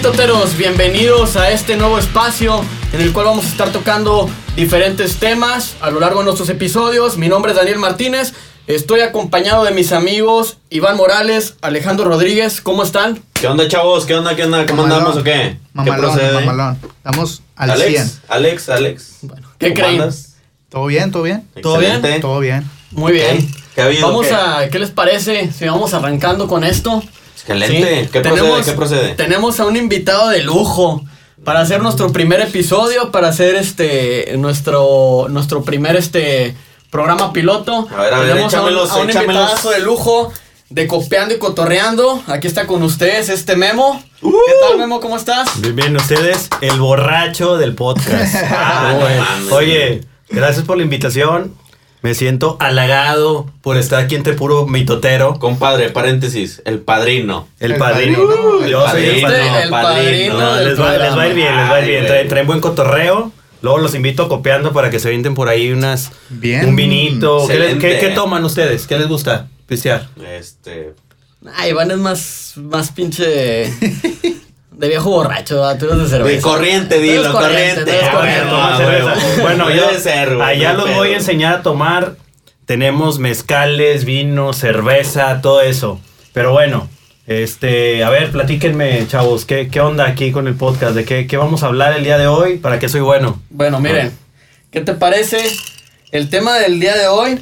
mitoteros? Bienvenidos a este nuevo espacio en el cual vamos a estar tocando diferentes temas a lo largo de nuestros episodios. Mi nombre es Daniel Martínez. Estoy acompañado de mis amigos Iván Morales, Alejandro Rodríguez. ¿Cómo están? ¿Qué onda, chavos? ¿Qué onda? ¿Qué onda? ¿Cómo Mamalón. andamos o qué? Mamalón, ¿Qué procede? mamalón. Estamos al Alex, 100. Alex, Alex. ¿Qué ¿Cómo creen? andas? ¿Todo bien? ¿Todo bien? ¿Todo bien? Todo bien. Muy bien. ¿Qué ha habido? Vamos ¿Qué? a, ¿qué les parece si vamos arrancando con esto? Excelente. Sí. ¿Qué procede? ¿Qué procede? Tenemos a un invitado de lujo para hacer nuestro primer episodio, para hacer este nuestro nuestro primer este programa piloto. A ver, a ver, Tenemos a un, a un échamelos. invitadazo de lujo de copiando y cotorreando. Aquí está con ustedes este Memo. Uh. ¿Qué tal Memo? ¿Cómo estás? Bien, bien, ustedes, el borracho del podcast. Ah, no. Oye, gracias por la invitación. Me siento halagado por estar aquí entre puro mitotero. Compadre, paréntesis, el padrino. El, El padrino. padrino, el Yo soy el padrino. el padrino No, les, va, les va a ir bien, les va a ir bien. Ay, Traen, traen buen cotorreo. Luego los invito copiando para que se avienten por ahí unas. Bien. Un vinito. ¿Qué, les- qué- Excelente. qué toman ustedes? ¿Qué les gusta pistear? Este. Ah, Iván es más, más pinche de viejo borracho, ¿verdad? tú eres de cerveza. De corriente, dilo, corriente. Ah, corriente. bueno, ah. Bueno, yo ser, güey, allá los voy a enseñar a tomar. Tenemos mezcales, vino, cerveza, todo eso. Pero bueno, este, a ver, platíquenme, chavos, ¿qué, qué onda aquí con el podcast? ¿De qué, qué vamos a hablar el día de hoy? ¿Para qué soy bueno? Bueno, miren, ¿qué te parece? El tema del día de hoy.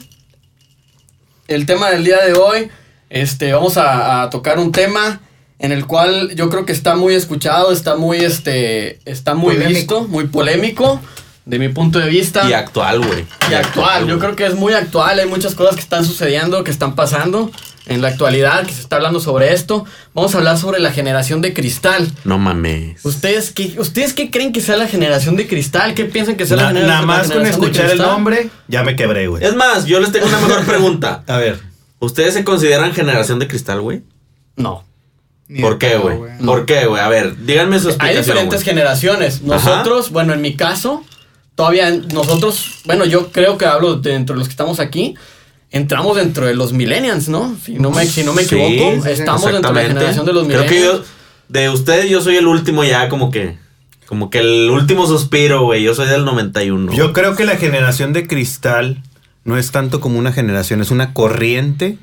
El tema del día de hoy. Este, vamos a, a tocar un tema en el cual yo creo que está muy escuchado, está muy, este, está muy Polémico. visto, muy polémico, de mi punto de vista. Y actual, güey. Y actual, yo creo que es muy actual, hay muchas cosas que están sucediendo, que están pasando en la actualidad, que se está hablando sobre esto. Vamos a hablar sobre la generación de cristal. No mames. ¿Ustedes qué, ¿Ustedes qué creen que sea la generación de cristal? ¿Qué piensan que sea la Na- generación nada la más con generación de escuchar el nombre, ya me quebré, güey. Es más, yo les tengo una mejor pregunta. A ver. ¿Ustedes se consideran generación de cristal, güey? No. Ni ¿Por de qué, güey? ¿Por qué, güey? A ver, díganme su Hay diferentes generaciones. Nosotros, bueno, en mi caso, todavía nosotros, bueno, yo creo que hablo dentro de los que estamos aquí. Entramos dentro de los millennials, ¿no? Si no me, si no me equivoco, sí, sí, estamos dentro de la generación de los Creo millennials. que yo, de ustedes, yo soy el último ya, como que, como que el último suspiro, güey. Yo soy del 91. Yo creo que la generación de cristal no es tanto como una generación, es una corriente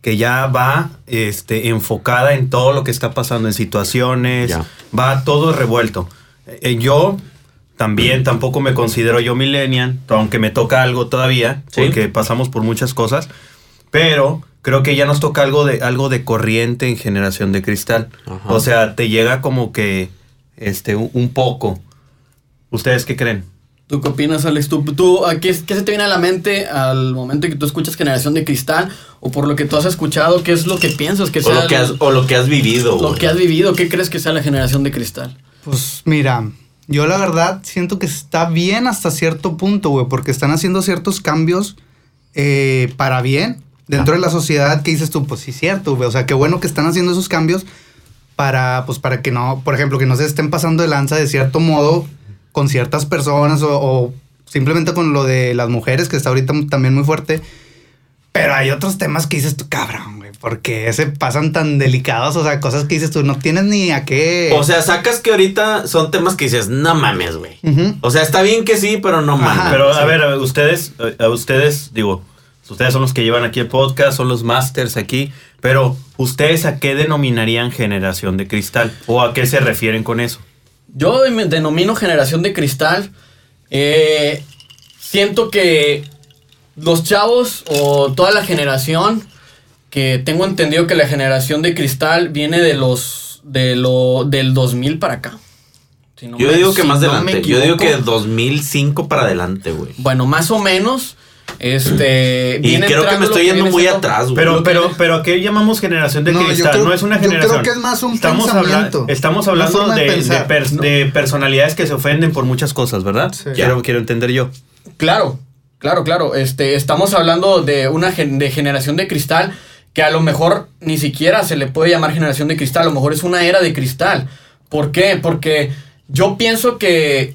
que ya va este, enfocada en todo lo que está pasando, en situaciones, va todo revuelto. Eh, yo también tampoco me considero yo millennial, aunque me toca algo todavía, Sí. porque pasamos por muchas cosas, pero creo que ya nos toca algo de, algo de corriente en generación de cristal. Ajá. O sea, te llega como que este, un, un poco. ¿Ustedes qué creen? ¿Tú qué opinas, Alex? ¿Tú, tú, a qué, qué se te viene a la mente al momento que tú escuchas Generación de Cristal? O por lo que tú has escuchado, ¿qué es lo que piensas que o, sea lo que has, o lo que has vivido, lo güey. que has vivido? ¿Qué crees que sea la Generación de Cristal? Pues mira, yo la verdad siento que está bien hasta cierto punto, güey, porque están haciendo ciertos cambios eh, para bien dentro de la sociedad que dices tú, pues sí, cierto, güey. O sea, qué bueno que están haciendo esos cambios para, pues para que no, por ejemplo, que no se estén pasando de lanza de cierto modo con ciertas personas o, o simplemente con lo de las mujeres, que está ahorita también muy fuerte. Pero hay otros temas que dices tú, cabrón, güey, porque se pasan tan delicados, o sea, cosas que dices tú, no tienes ni a qué. O sea, sacas que ahorita son temas que dices, no mames, güey. O sea, está bien que sí, pero no mames. Ajá. Pero a ver, a ver, ustedes, a ustedes, digo, ustedes son los que llevan aquí el podcast, son los masters aquí, pero ¿ustedes a qué denominarían generación de cristal? ¿O a qué se refieren con eso? Yo me denomino generación de cristal. Eh, siento que los chavos o toda la generación, que tengo entendido que la generación de cristal viene de los de lo del 2000 para acá. Si no Yo me- digo que si más no adelante. Yo digo que equivoco. 2005 para adelante, güey. bueno, más o menos este Y creo que me estoy yendo muy siendo- atrás, güey. Pero, pero, pero ¿a qué llamamos generación de No, cristal? creo- no es una yo creo generación. que es más un estamos habla- pensamiento, estamos hablando de de, de pensar, pers- ¿no? de personalidades que se ofenden por muchas cosas, ¿verdad? Sí. Quiero, quiero entender yo. Claro, claro, claro. Este, estamos hablando de una gen- de generación de cristal que a lo mejor ni siquiera se le puede llamar generación de cristal, a lo mejor es una era de cristal. ¿Por qué? Porque yo pienso que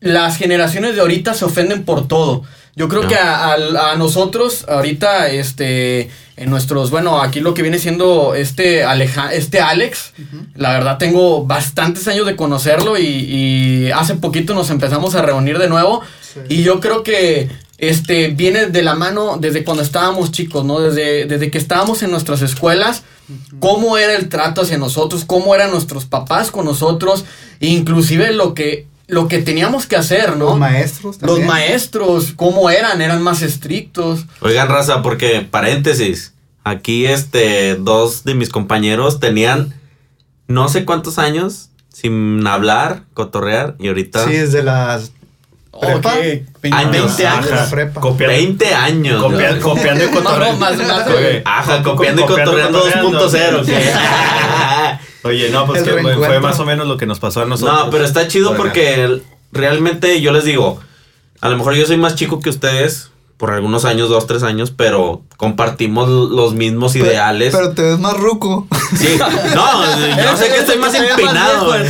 las generaciones de ahorita se ofenden por todo. Yo creo No. que a, a- a nosotros ahorita, este, en nuestros, bueno, aquí lo que viene siendo este, Aleja, este Alex, la verdad tengo bastantes años de conocerlo y, y hace poquito nos empezamos a reunir de nuevo Sí. y yo creo que este viene de la mano desde cuando estábamos chicos, ¿no? Desde, desde que estábamos en nuestras escuelas, cómo era el trato hacia nosotros, cómo eran nuestros papás con nosotros, inclusive lo que, lo que teníamos que hacer, ¿no? Los maestros Los también. maestros, cómo eran, eran más estrictos. Oigan, raza, porque, paréntesis, aquí este, dos de mis compañeros tenían no sé cuántos años sin hablar, cotorrear, y ahorita Sí, desde las ¿Prepa? Ok, veinte- Años, 20 años. ajá. prepa. Copiando, 20 años. copia- copiando y No, no, cotorreando. más- más- Oye, Ajá, co- copiando y co- cotorreando 2.0. Oye, no, pues que fue- más o menos lo que nos pasó a nosotros. No, pero está chido Por acá. porque realmente yo les digo, a lo mejor yo soy más chico que ustedes por algunos años, dos, tres años, pero compartimos los mismos Pero- ideales. Pero te ves más ruco. Sí, no, yo sé que estoy más empinado. güey.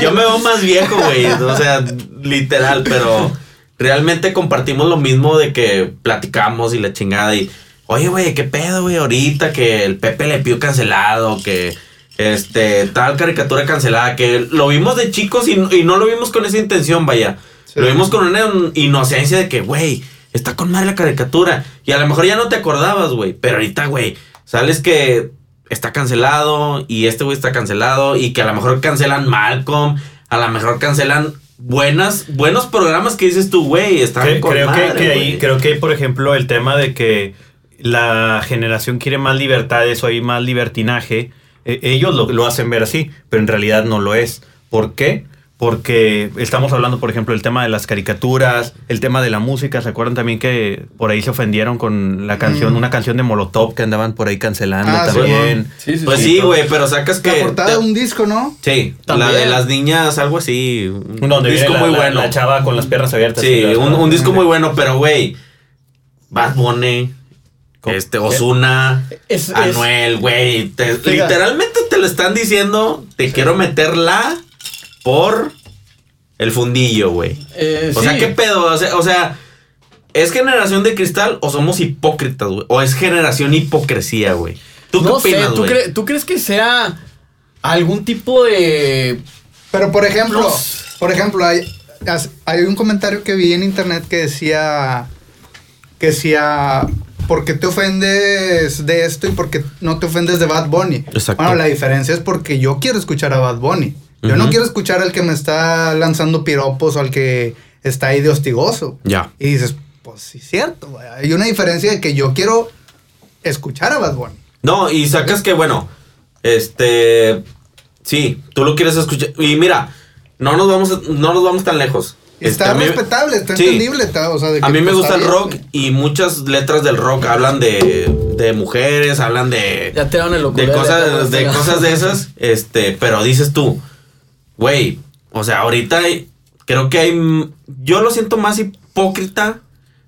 Yo me veo más viejo, güey. O sea, literal, pero realmente compartimos lo mismo de que platicamos y la chingada y, oye, güey, ¿qué pedo, güey? Ahorita que el Pepe Le Pew cancelado, que este, tal caricatura cancelada, que lo vimos de chicos y, y no lo vimos con esa intención, vaya. Sí. Lo vimos con una inocencia de que, güey, está con madre la caricatura. Y a lo mejor ya no te acordabas, güey. Pero ahorita, güey, sales que está cancelado y este güey está cancelado y que a lo mejor cancelan Malcolm, a lo mejor cancelan buenas, buenos programas que dices tú, güey, están Cre- con creo, que, madre, que ahí, creo que hay, por ejemplo, el tema de que la generación quiere más libertades o hay más libertinaje. Eh, ellos lo, lo hacen ver así, pero en realidad no lo es. ¿Por qué? Porque estamos hablando, por ejemplo, del tema de las caricaturas, el tema de la música. ¿Se acuerdan también que por ahí se ofendieron con la canción, Mm. una canción de Molotov que andaban por ahí cancelando Ah, sí, también? Sí, sí, Pues sí. sí, güey, pero sacas que... La portada de un disco, ¿no? Sí, También. la de las niñas, algo así. Un Donde disco la, muy la- bueno. la chava con las piernas abiertas. Sí, un, un disco muy bueno, pero güey, Bad Bunny. Este, Osuna, Es- es- Anuel, güey, literalmente te lo están diciendo, te quiero meterla por el fundillo, güey. Eh, O sí. sea, ¿qué pedo? O sea, o sea, ¿es generación de cristal o somos hipócritas, güey? ¿O es generación hipocresía, güey? ¿Tú qué no sé, opinas, ¿tú, güey? cre- ¿tú crees que sea algún tipo de... Pero por ejemplo, Los- por ejemplo, hay, hay un comentario que vi en internet que decía que decía ¿por qué te ofendes de esto y por qué no te ofendes de Bad Bunny? Exacto. Bueno, la diferencia es porque yo quiero escuchar a Bad Bunny. Yo no quiero escuchar al que me está lanzando piropos o al que está ahí de hostigoso. Ya. Y dices, pues sí, es cierto. Hay una diferencia de que yo quiero escuchar a Bad Bunny. No, y sacas que, bueno, este. Sí, tú lo quieres escuchar. Y mira, no nos vamos, no nos vamos tan lejos. Este, Está a mí- respetable, está Sí. entendible. está- o sea, de A que, mí me gusta el rock y muchas letras del rock hablan de, de mujeres, hablan de, Ya te dan el de cosas, de cosas de esas. Este, pero dices tú, güey, o sea, ahorita hay- creo que hay, yo lo siento más hipócrita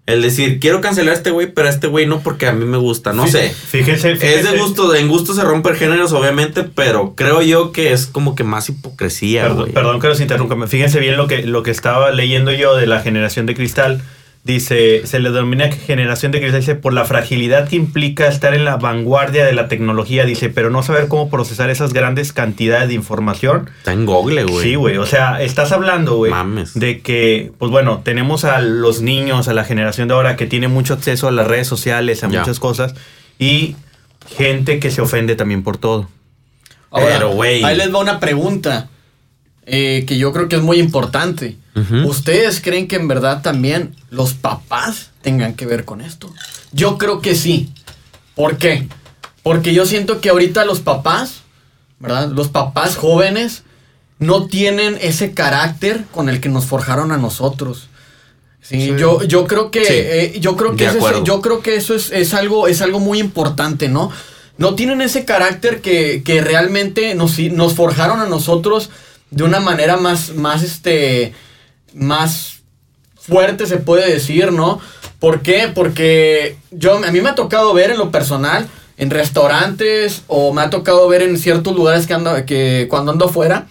el decir, quiero cancelar a este güey, pero a este güey no porque a mí me gusta, no sé. Fíjense, Es de gusto, en gusto se rompen géneros, obviamente, pero creo yo que es como que más hipocresía, Perdón, perdón que los interrumpa. Fíjense bien lo que, lo que estaba leyendo yo de la generación de cristal. Dice, se le denomina generación de cristal, dice, por la fragilidad que implica estar en la vanguardia de la tecnología, dice, pero no saber cómo procesar esas grandes cantidades de información. Está en Google, güey. Sí, güey. O sea, estás hablando, güey, Mames. de que, pues bueno, tenemos a los niños, a la generación de ahora que tiene mucho acceso a las redes sociales, a Ya. muchas cosas, y gente que se ofende también por todo. Ahora, Pero, güey. Ahí les va una pregunta eh, que yo creo que es muy importante. ¿Ustedes creen que en verdad también los papás tengan que ver con esto? Yo creo que sí. ¿Por qué? Porque yo siento que ahorita los papás, ¿verdad? Los papás jóvenes no tienen ese carácter con el que nos forjaron a nosotros. Sí, Sí. Yo, yo creo que Sí. eh, yo creo que eso es, yo creo que eso es, es algo es algo muy importante, ¿no? No tienen ese carácter que, que realmente nos, nos forjaron a nosotros de una manera más, más, este, más fuerte se puede decir, ¿no? ¿Por qué? Porque yo, a mí me ha tocado ver en lo personal, en restaurantes, o me ha tocado ver en ciertos lugares que ando, que cuando ando afuera,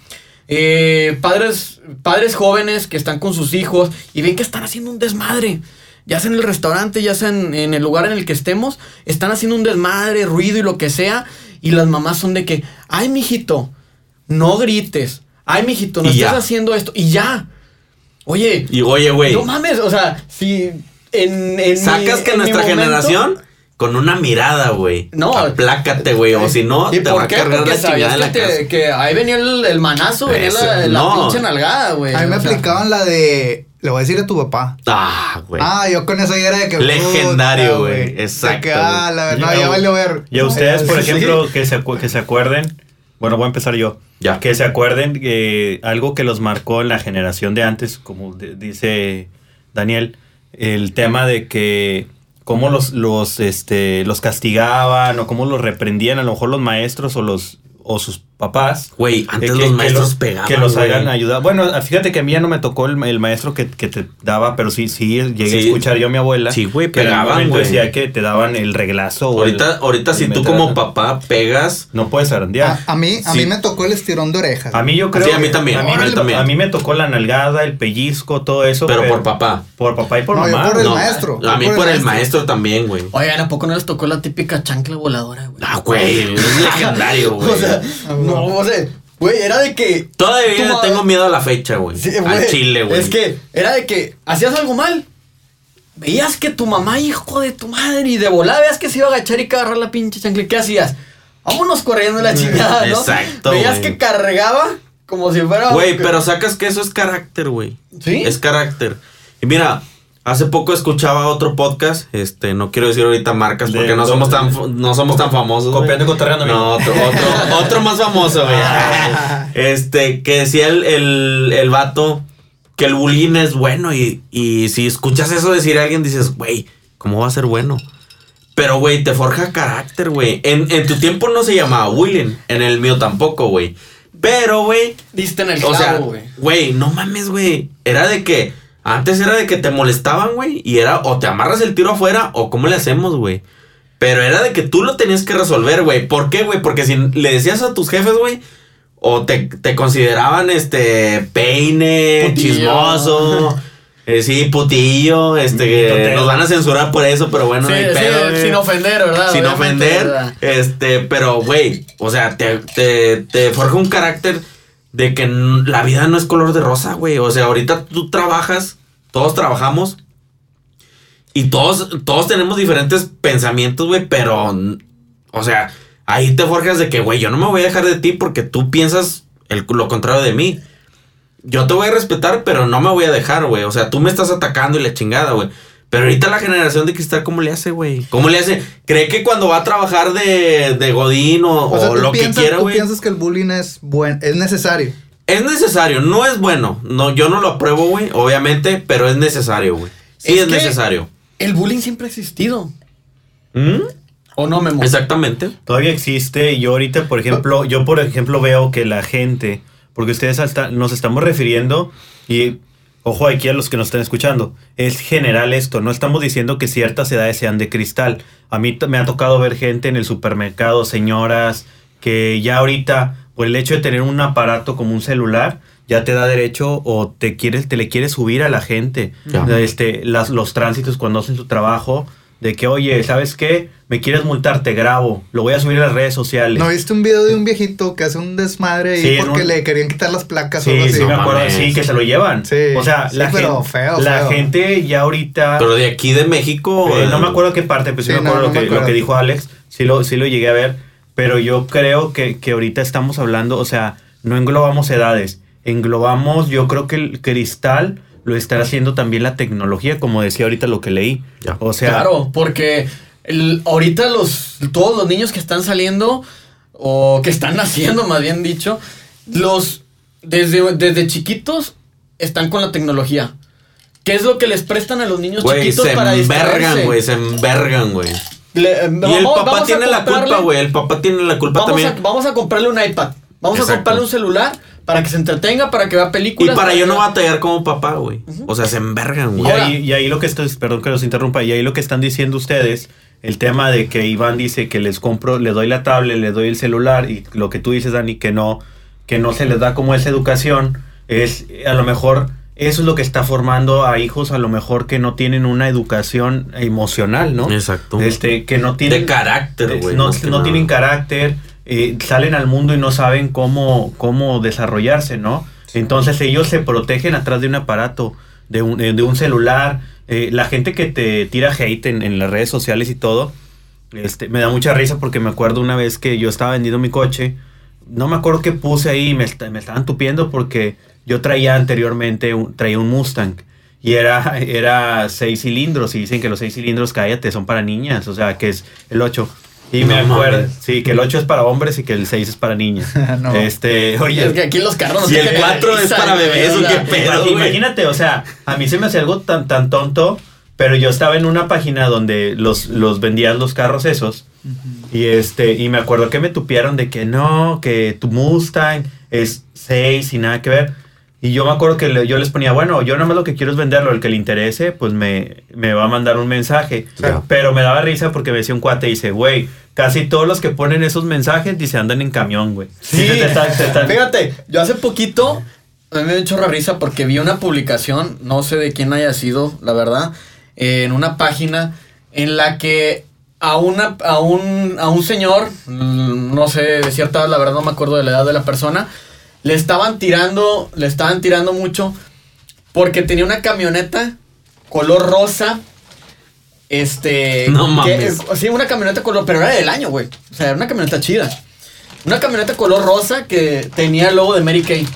eh, padres, padres jóvenes que están con sus hijos y ven que están haciendo un desmadre. Ya sea en el restaurante, ya sea en, en el lugar en el que estemos, están haciendo un desmadre, ruido y lo que sea. Y las mamás son de que, ay, mijito, no grites. Ay, mijito, no Y estás ya. haciendo esto. Y ya. Oye, Y oye, güey, no mames, o sea, si en, en sacas mi- que en nuestra momento- generación con una mirada, güey. No. Aplácate, güey. O si no, ¿Y te va a cargar Porque la chingada sabías en que, la te- casa. que ahí venía el, el manazo, venía la, la no. pinche nalgada, güey. A mí me O sea, aplicaban la de. Le voy a decir a tu papá. Ah, güey. Ah, yo con eso ya era de que. Legendario, güey. Exacto, que, ah, la verdad, ya a- valió ver. Y a ustedes, por Sí. ejemplo, que, se acu- que se acuerden, bueno, voy a empezar yo. Ya. Que se acuerden que algo que los marcó en la generación de antes, como dice Daniel, el tema de que cómo los, los, este, los castigaban o cómo los reprendían a lo mejor los maestros o los o sus papás. Güey, antes Eh, que- los que maestros los- pegaban. Que los güey. hagan ayudar. Bueno, fíjate que a mí ya no me tocó el, el maestro que, que te daba, pero sí, sí llegué Sí. a escuchar yo a mi abuela. Sí, güey, pegaban, güey. decía que te daban el reglazo. el- Ahorita, ahorita si el tú como papá pegas. No puedes zarandear. A, a mí, a Sí. mí me tocó el estirón de orejas. A mí yo creo Sí, a mí que- también, A mí, a mí me, también. a mí me tocó la nalgada, el pellizco, todo eso. Pero por papá. Por papá y por No, yo mamá. por el No, maestro. A mí Yo por el maestro también, güey. Oigan, ¿a poco no les tocó la típica chancla voladora, güey? Ah, güey. Es legendario, güey. No, o sea, güey, era de que. Todavía le tengo miedo a la fecha, güey. Sí, Al chile, güey. Es que era de que hacías algo mal. Veías que tu mamá, hijo de tu madre, y de volada veías que se iba a agachar y que agarrar la pinche chancla. ¿Qué hacías? Vámonos corriendo la chingada, ¿no? Exacto, Veías güey. que cargaba como si fuera. Güey, pero sacas que eso es carácter, güey. ¿Sí? Es carácter. Y mira, hace poco escuchaba otro podcast, este, no quiero decir ahorita marcas De- porque no somos tan no somos tan famosos. Copiando y cotorreando, No, otro, otro, otro más famoso, güey. Este, que decía el, el, el vato que el bullying es bueno y, y si escuchas eso decir a alguien dices, güey, ¿cómo va a ser bueno? Pero, güey, te forja carácter, güey. En, en tu tiempo no se llamaba bullying, en el mío tampoco, güey. Pero, güey, Diste en el clavo, güey. güey, no mames, güey. Era de que antes era de que te molestaban, güey, y era o te amarras el tiro afuera o cómo le hacemos, güey. Pero era de que tú lo tenías que resolver, güey. ¿Por qué, güey? Porque si le decías a tus jefes, güey, o te, te consideraban este peine, Putillo. chismoso, eh, sí, putillo, este, que nos van a censurar por eso, pero bueno, Sí, no hay pedo, sin ofender, ¿verdad? sin Obviamente, ofender, ¿verdad? este, pero güey, o sea, te, te, te forja un carácter de que la vida no es color de rosa, güey. O sea, ahorita tú trabajas, todos trabajamos y todos, todos tenemos diferentes pensamientos, güey, pero, o sea, ahí te forjas de que, güey, yo no me voy a dejar de ti porque tú piensas el, lo contrario de mí. Yo te voy a respetar, pero no me voy a dejar, güey. O sea, tú me estás atacando y la chingada, güey. Pero ahorita la generación de cristal, ¿cómo le hace, güey? ¿Cómo le hace? ¿Cree que cuando va a trabajar de, de Godín o, O sea, o tú lo que quiera, tú güey? piensas que el bullying es buen, es necesario. Es necesario, no es bueno. No, yo no lo apruebo, güey, obviamente, pero es necesario, güey. Sí es, Es que- necesario. El bullying siempre ha existido. ¿Mm? ¿O no, Memo? Exactamente. Todavía existe y yo ahorita, por ejemplo, yo por ejemplo veo que la gente, porque ustedes hasta nos estamos refiriendo y ojo aquí a los que nos están escuchando, es general esto, no estamos diciendo que ciertas edades sean de cristal. A mí me ha tocado ver gente en el supermercado, señoras, que ya ahorita por el hecho de tener un aparato como un celular ya te da derecho o te quieres te le quieres subir a la gente. Este las, los tránsitos cuando hacen su trabajo de que oye sabes qué me quieres multar te grabo lo voy a subir a las redes sociales ¿No viste un video de un viejito que hace un desmadre ahí Sí, en porque un- le querían quitar las placas o Sí, algo así? sí, me No acuerdo, mames. sí, que se lo llevan. Sí, o sea, sí, la, pero gente, feo, la feo. gente ya ahorita. Pero de aquí de México. eh, no me acuerdo qué parte, pero sí, Sí, me acuerdo no lo, me que, lo acuerdo. que dijo Alex. Sí lo, sí lo llegué a ver. Pero yo creo que, que ahorita estamos hablando, o sea, no englobamos edades. Englobamos, yo creo que el cristal lo estará haciendo también la tecnología, como decía ahorita lo que leí. Ya. O sea, claro, porque el- ahorita los, todos los niños que están saliendo, o que están naciendo, más bien dicho, los desde, desde chiquitos están con la tecnología. ¿Qué es lo que les prestan a los niños Güey, chiquitos se para envergan, distraerse? güey, se envergan, güey. Le- eh, Y el vamos- papá vamos a tiene la comprarle- culpa, güey. El papá tiene la culpa Vamos a, también. vamos a comprarle un iPad. Vamos Exacto. a comprarle un celular para que se entretenga, para que vea Y películas. para yo no batallar como papá, güey. O sea, se envergan, Y güey. Ahora- ahí, y ahí lo que esto es, perdón que los interrumpa, y ahí lo que están diciendo ustedes, el tema de que Iván dice que les compro, le doy la tablet, le doy el celular, y lo que tú dices, Dani, que no, que no se les da como esa educación, es a lo mejor eso es lo que está formando a hijos a lo mejor que no tienen una educación emocional, ¿no? Exacto. Este, que no tienen... De carácter, güey. No, no tienen carácter, eh, salen al mundo y no saben cómo, cómo desarrollarse, ¿no? Entonces ellos se protegen atrás de un aparato, de un, de un celular. Eh, la gente que te tira hate en, en, las redes sociales y todo, este, me da mucha risa porque me acuerdo una vez que yo estaba vendiendo mi coche, no me acuerdo qué puse ahí, me, me estaban tupiendo porque yo traía anteriormente, un, traía un Mustang. Y era, era seis cilindros. Y dicen que los seis cilindros, cállate, son para niñas. O sea, que es el 8. Y me acuerdo, sí, que el 8 es para hombres y que el 6 es para niñas. no. Este, oye. Es que aquí los carros no Y el 4 es para bebés, o qué pedo. Imagínate, o sea, a mí se me hace algo tan, tan tonto, pero yo estaba en una página donde los, los vendían los carros esos. Uh -huh. Y este, y me acuerdo que me tupieron de que no, que tu Mustang es 6 y nada que ver. Y yo me acuerdo que le, yo les ponía, bueno, yo nada más lo que quiero es venderlo, el que le interese, pues me, me va a mandar un mensaje. Yeah. Pero me daba risa porque me decía un cuate y dice, güey, casi todos los que ponen esos mensajes dice andan en camión, güey. Sí, te están, te están... fíjate, yo hace poquito a mí me dio chorra risa porque vi una publicación, no sé de quién haya sido, la verdad, eh, en una página en la que a, una, a, un, a un señor, mm, no sé de cierta edad, la verdad no me acuerdo de la edad de la persona, le estaban tirando, le estaban tirando mucho porque tenía una camioneta color rosa. Este. No mames. Que, sí, una camioneta color. Pero era del año, güey. O sea, era una camioneta chida. Una camioneta color rosa que tenía el logo de Mary Kay.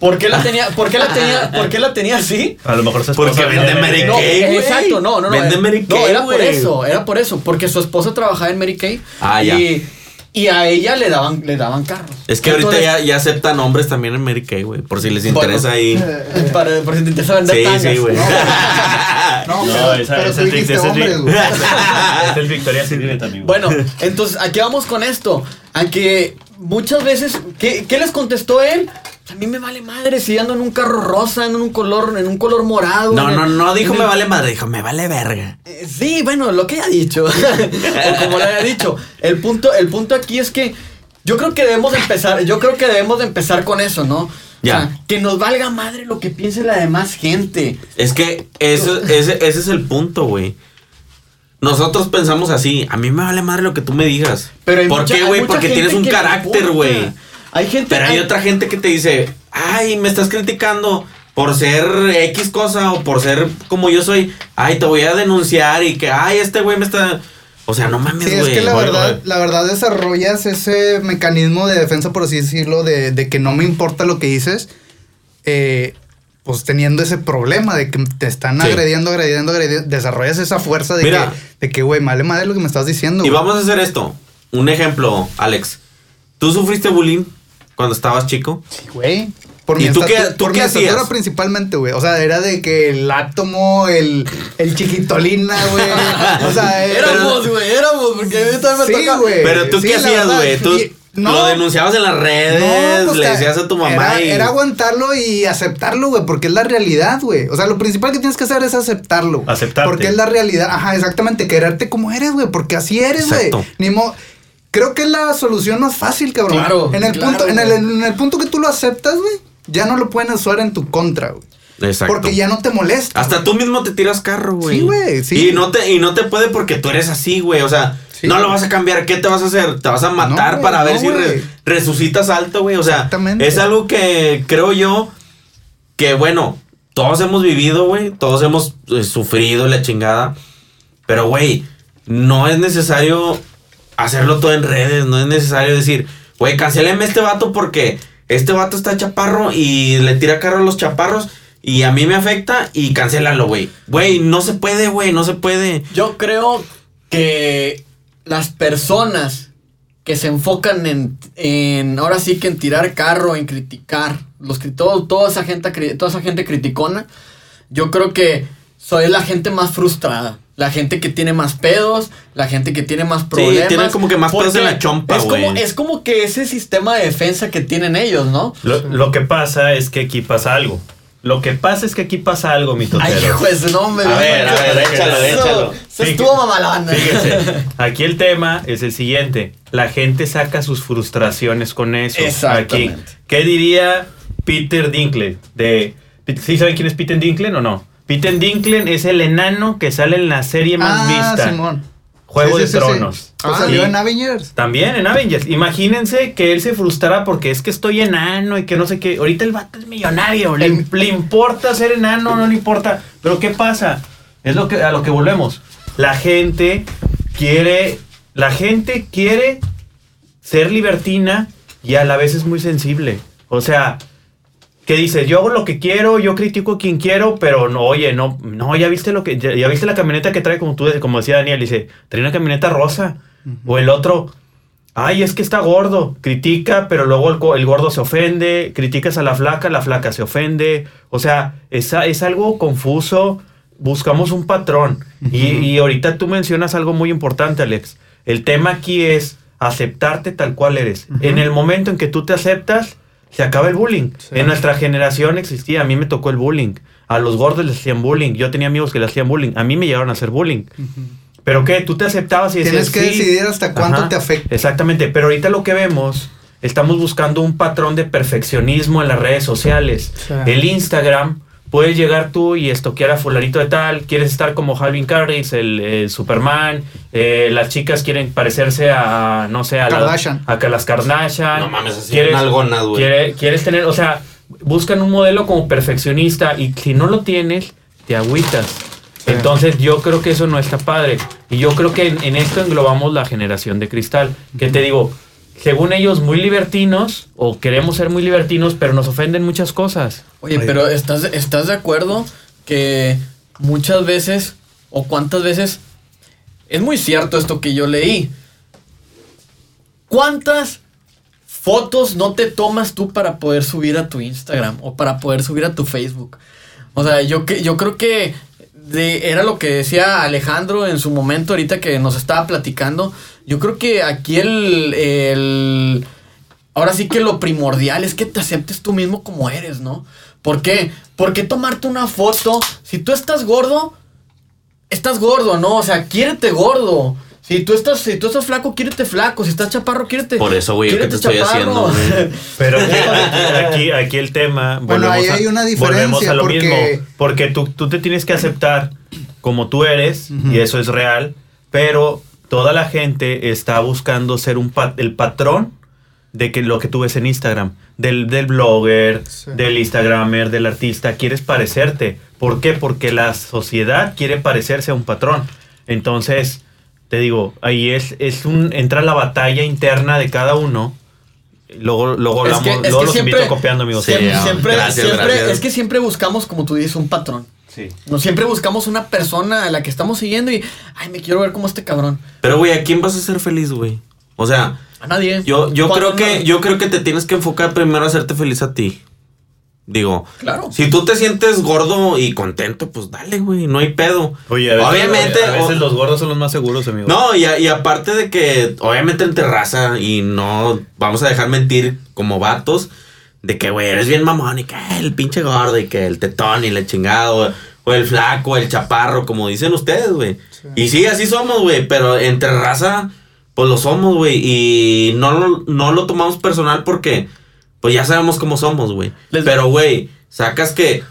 ¿Por qué la tenía, por qué la tenía, por qué la tenía así? A lo mejor su esposa Porque vende Mary no, Kay, güey. Exacto, no, no, no. Vende Mary Kay, No, era por eso, era por eso. Porque su esposa trabajaba en Mary Kay. Ah, y, ya. Y a ella le daban, le daban carros. Es que Entonces, ahorita ya, ya aceptan hombres también en Mary Kay, güey. Por si les Bueno. interesa ahí. Para, por si te interesa vender Sí, tangas. sí, güey. No, No, pero, esa- pero esa tú es es hombres, es Victoria Secret, amigo. Bueno, entonces aquí vamos con esto. Aunque muchas veces, ¿qué, qué les contestó él? A mí me vale madre si ando en un carro rosa, en un color, en un color morado. No, no, no dijo me el- vale madre, dijo me vale verga. Eh, Sí, bueno, lo que haya dicho. o como le haya dicho. El punto, el punto aquí es que yo creo que debemos de empezar, yo creo que debemos de empezar con eso, ¿no? Ya. O sea, que nos valga madre lo que piense la demás gente. Es que eso, ese, ese es el punto, güey. Nosotros pensamos así, a mí me vale madre lo que tú me digas. Pero ¿Por mucha- qué, güey? Porque tienes un carácter, güey. Hay gente Pero hay otra gente que te dice, ay, me estás criticando por ser X cosa o por ser como yo soy. Ay, te voy a denunciar y que, ay, este güey me está... O sea, no mames, Sí, güey. es que la verdad, la verdad desarrollas ese mecanismo de defensa, por así decirlo, de, de que no me importa lo que dices, eh, pues teniendo ese problema de que te están Sí. agrediendo, agrediendo, agrediendo, desarrollas esa fuerza de Mira. que, de que, güey, vale madre lo que me estás diciendo. Y vamos a hacer esto. Un ejemplo, Alex. ¿Tú sufriste bullying cuando estabas chico? Sí, güey. Por ¿Y mi, tú qué- tú por qué mi hacías? principalmente, güey. O sea, era de que el átomo, el, el chiquitolina, güey. O sea, era- Éramos, güey, éramos, porque a mí también me Sí, toca. güey. Pero tú sí, qué hacías, güey. Tú Y- no. lo denunciabas en las redes, pues, le decías a tu mamá era, y... era aguantarlo y aceptarlo, güey, porque es la realidad, güey. O sea, lo principal que tienes que hacer es aceptarlo. Aceptarte. Porque es la realidad. Ajá, exactamente. Quererte como eres, güey, porque así eres, güey. Exacto. Ni mo- Creo que es la solución más fácil, cabrón. Claro, en el claro, punto, en el, en el punto que tú lo aceptas, güey, ya no lo pueden usar en tu contra, güey. Exacto. Porque ya no te molesta. Hasta tú mismo te tiras carro, güey. Sí, güey, sí. Y no te, y no te puede porque tú eres así, güey. O sea, Sí. no lo vas a cambiar. ¿Qué te vas a hacer? ¿Te vas a matar No, güey, para ver no, si re- resucitas alto, güey? O sea, Exactamente. es algo que creo yo que, bueno, todos hemos vivido, güey. Todos hemos eh, sufrido la chingada. Pero, güey, no es necesario hacerlo todo en redes. No es necesario decir, güey, cancéleme este vato porque este vato está chaparro y le tira carro a los chaparros. Y a mí me afecta y cancélalo, güey. Güey, no se puede, güey, no se puede. Yo creo que las personas que se enfocan en, en ahora sí que en tirar carro, en criticar, los todo- toda esa gente toda esa gente criticona, yo creo que soy la gente más frustrada. La gente que tiene más pedos, la gente que tiene más problemas. tienen como que más pedos en la chompa, es como, güey. es como que ese sistema de defensa que tienen ellos, ¿no? Lo, lo que pasa es que aquí pasa algo. Lo que pasa es que aquí pasa algo, mi totero. Ay, hijo de su nombre. A ver, a ver, échalo, Eso- échalo. Eso estuvo mamalón. Fíjese, aquí el tema es el siguiente. la gente saca sus frustraciones con eso. Exactamente. Aquí. ¿Qué diría Peter Dinklage? De, ¿Sí saben quién es Peter Dinklage o no? Peter Dinklage es el enano que sale en la serie más Ah, vista. Simón. Juego Sí, de sí, Tronos. sí. Ah, salió en Avengers. También en Avengers. Imagínense que él se frustrara porque es que estoy enano y que no sé qué. Ahorita el vato es millonario. Le, le importa ser enano, no le importa. Pero ¿qué pasa? Es lo que, a lo que volvemos. La gente quiere. La gente quiere ser libertina y a la vez es muy sensible. O sea, que dice, yo hago lo que quiero, yo critico a quien quiero, pero no, oye, no, no, ya viste lo que, ya, ya viste la camioneta que trae, como tú, como decía Daniel, dice, trae una camioneta rosa. O el otro, ay, es que está gordo, critica, pero luego el, el gordo se ofende, criticas a la flaca, la flaca se ofende. O sea, es, es algo confuso, buscamos un patrón. y, y ahorita tú mencionas algo muy importante, Alex. El tema aquí es aceptarte tal cual eres. En el momento en que tú te aceptas, se acaba el bullying. Sí. En nuestra generación existía, a mí me tocó el bullying. A los gordos les hacían bullying. Yo tenía amigos que le hacían bullying. A mí me llegaron a hacer bullying. Pero qué, tú te aceptabas y Tienes decías, que "Sí". decidir hasta cuánto Ajá, te afecta. Exactamente, pero ahorita lo que vemos, estamos buscando un patrón de perfeccionismo en las redes sociales. Sí. El Instagram, puedes llegar tú y estoquear a fulanito de tal, quieres estar como Calvin Harris, el, Superman, eh, las chicas quieren parecerse a, no sé, a, la- Kardashian. a que las Kardashian. No mames, así, Quieres- nalgonas, güey. quiere- quieres tener, o sea, buscan un modelo como perfeccionista y si no lo tienes, te agüitas. Sí. Entonces yo creo que eso no está padre. Y yo creo que en, en esto englobamos la generación de cristal. Que te digo, según ellos muy libertinos, o queremos ser muy libertinos, pero nos ofenden muchas cosas. Oye, pero ¿estás, ¿estás de acuerdo que muchas veces, o cuántas veces, es muy cierto esto que yo leí? ¿Cuántas fotos no te tomas tú para poder subir a tu Instagram o para poder subir a tu Facebook? O sea, yo, yo creo que de- era lo que decía Alejandro en su momento, ahorita que nos estaba platicando. Yo creo que aquí el, el- Ahora sí que lo primordial es que te aceptes tú mismo como eres, ¿no? ¿Por qué? Porque tomarte una foto, si tú estás gordo, estás gordo, ¿no? O sea, quiérete gordo. Si tú estás, si tú estás flaco, quiérete flaco. Si estás chaparro, quiérete. Por eso, güey, ¿qué te estoy haciendo, güey? Pero aquí, aquí, aquí el tema. Bueno, ahí hay una volvemos diferencia a lo porque- mismo. Porque tú, tú te tienes que aceptar como tú eres, y eso es real, pero toda la gente está buscando ser un pat- el patrón de que lo que tú ves en Instagram, del, del blogger, Sí. del instagramer, del artista, quieres parecerte. ¿Por qué? Porque la sociedad quiere parecerse a un patrón. Entonces, te digo, ahí es, es un, entra la batalla interna de cada uno. Luego, luego Es hablamos, que- luego que los siempre- invito copiando, amigos. Siempre, ah, siempre, gracias, siempre- gracias. es que siempre buscamos, como tú dices, un patrón. Sí. No siempre buscamos una persona a la que estamos siguiendo y, ay, me quiero ver como este cabrón. Pero, güey, ¿a quién vas a ser feliz, güey? O sea, A nadie. yo, yo creo que, no- yo creo que te tienes que enfocar primero a hacerte feliz a ti. Digo, Claro. si tú te sientes gordo y contento, pues dale, güey, no hay pedo. Oye, a veces, obviamente, a veces o- los gordos son los más seguros, amigo. No, y, a- y aparte de que, obviamente entre raza y no vamos a dejar mentir como vatos, de que, güey, eres bien mamón y que el pinche gordo y que el tetón y la chingada, o, el flaco, el chaparro, como dicen ustedes, güey. Y sí, así somos, güey, pero entre raza, pues lo somos, güey, y no, lo- no lo tomamos personal porque, pues ya sabemos cómo somos, güey. Pero, güey, sacas que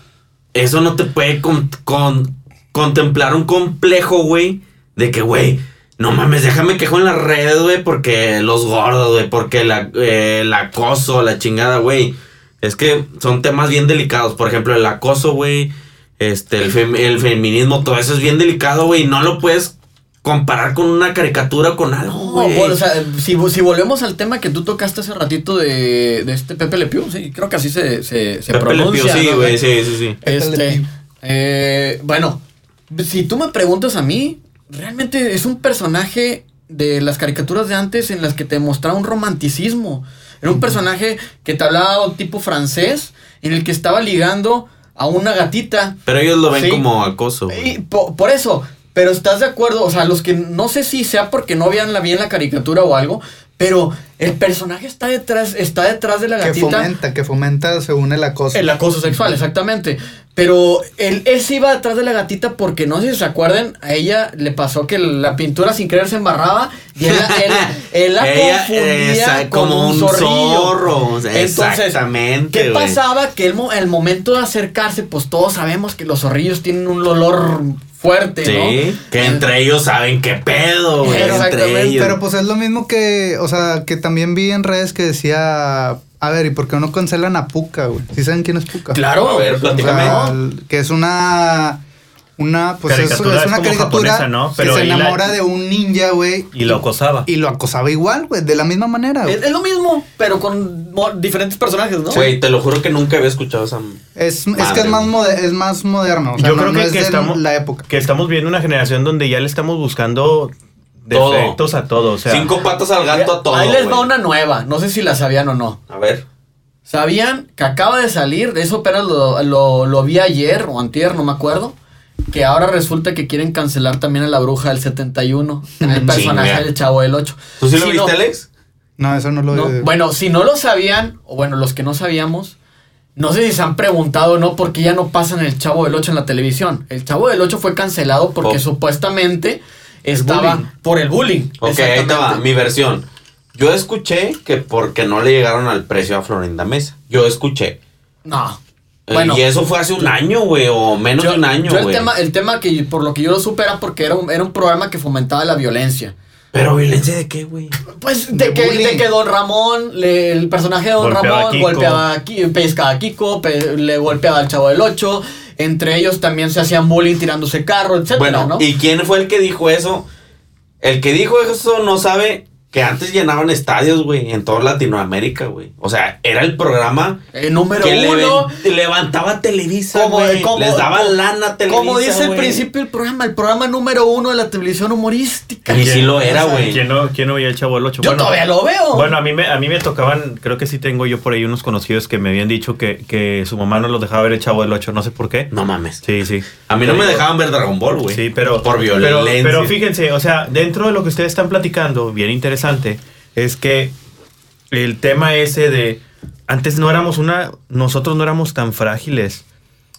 eso no te puede con- con- contemplar un complejo, güey, de que, güey, no mames, déjame quejo en las redes, güey, porque los gordos, güey, porque la, eh, el acoso, la chingada, güey. Es que son temas bien delicados. Por ejemplo, el acoso, güey, este, el, fem- el feminismo, todo eso es bien delicado, güey. No lo puedes comparar con una caricatura con algo, No, güey. bueno, o sea, si, si volvemos al tema que tú tocaste hace ratito de, de este Pepe Le Pew, sí, creo que así se, se, se Pepe Le Pew, pronuncia. sí, ¿no? güey, sí, sí, sí. Este, eh, bueno, si tú me preguntas a mí, realmente es un personaje de las caricaturas de antes en las que te mostraba un romanticismo. Era un personaje que te hablaba tipo francés, en el que estaba ligando a una gatita. Pero ellos lo ven Sí. como acoso. Y po- por, eso, pero estás de acuerdo, o sea, los que no sé si sea porque no vean la, bien la caricatura o algo, pero el personaje está detrás, está detrás de la Que gatita. fomenta, que fomenta según el acoso. El acoso sexual, exactamente. Pero él, él se iba detrás de la gatita porque no sé si se acuerdan, a ella le pasó que la pintura sin querer se embarraba y él, él, él la Ella, confundía esa- como como un un zorrillo. zorro, o sea, Entonces, exactamente, ¿Qué pasaba? Que el momento de acercarse, pues todos sabemos que los zorrillos tienen un olor fuerte, Sí, ¿no? que entre ellos saben qué pedo, güey. Exactamente, Entre ellos. Pero pues es lo mismo que, o sea, que también vi en redes que decía, a ver, ¿y por qué no cancelan a Puka, güey? ¿Sí saben quién es Puka? Claro. A ver, o sea, platícame. que es una una pues es, Caricatura, es es una caricatura japonesa, ¿no? que se la- enamora de un ninja, güey, Y lo acosaba. y lo acosaba igual, güey, de la misma manera. Es, es lo mismo, pero con diferentes personajes, ¿no? Güey, te lo juro que nunca había escuchado esa. Es, es que es más, güey. mode- es más moderno. O sea, Yo no, creo no que, es que estamos, la época. que estamos viendo una generación donde ya le estamos buscando Todo. defectos a todo. O sea, Cinco patas al gato a todo. Ahí les va una nueva, no sé si la sabían o no. A ver. ¿Sabían que acaba de salir? De eso apenas lo, lo, lo vi ayer o antier, no me acuerdo. Que ahora resulta que quieren cancelar también a la bruja del 71. En el personaje Chinga. del chavo del 8. ¿Tú sí lo Si viste, no- Alex? No, eso no lo no, bueno, si no lo sabían, o bueno, los que no sabíamos, no sé si se han preguntado o no por qué ya no pasan el Chavo del 8 en la televisión. El Chavo del 8 fue cancelado porque Oh. supuestamente estaba bullying. por el bullying. Ok, ahí Exactamente. mi versión. Yo escuché que porque no le llegaron al precio a Florinda Mesa. Yo escuché. No. Eh, Bueno, y eso fue hace un año, güey, o menos yo- de un año, yo el güey. tema, el tema que por lo que yo lo supe era porque era un, era un programa que fomentaba la violencia. Pero violencia de qué, güey. Pues de, De que, de que Don Ramón, le- el personaje de Don Golpeaba Ramón, Kiko. golpeaba a Ki- pescaba a Kiko, pe- le golpeaba al Chavo del 8. Entre ellos también se hacían bullying tirándose carro, etcétera, Bueno, ¿no? ¿y quién fue el que dijo eso? El que dijo eso no sabe que antes llenaban estadios, güey, en toda Latinoamérica, güey. O sea, era el programa Eh, número que uno. levantaba Televisa, Como, güey. como- Les daba como- lana a Televisa, Como dice el güey. principio del programa, el programa número uno de la televisión humorística. Y sí lo era, güey. ¿quién no, quién no veía el Chavo del 8? Yo todavía lo veo. Bueno, a mí, me, a mí me tocaban, creo que sí tengo yo por ahí unos conocidos que me habían dicho que, que su mamá no los dejaba ver el Chavo del 8, no sé por qué. No mames. Sí, sí. A mí no me dejaban ver Dragon Ball, güey. Sí, pero. Por pero- violencia. Pero, fíjense, o sea, dentro de lo que ustedes están platicando, bien interesante, es que el tema ese de. Antes no éramos una. Nosotros no éramos tan frágiles.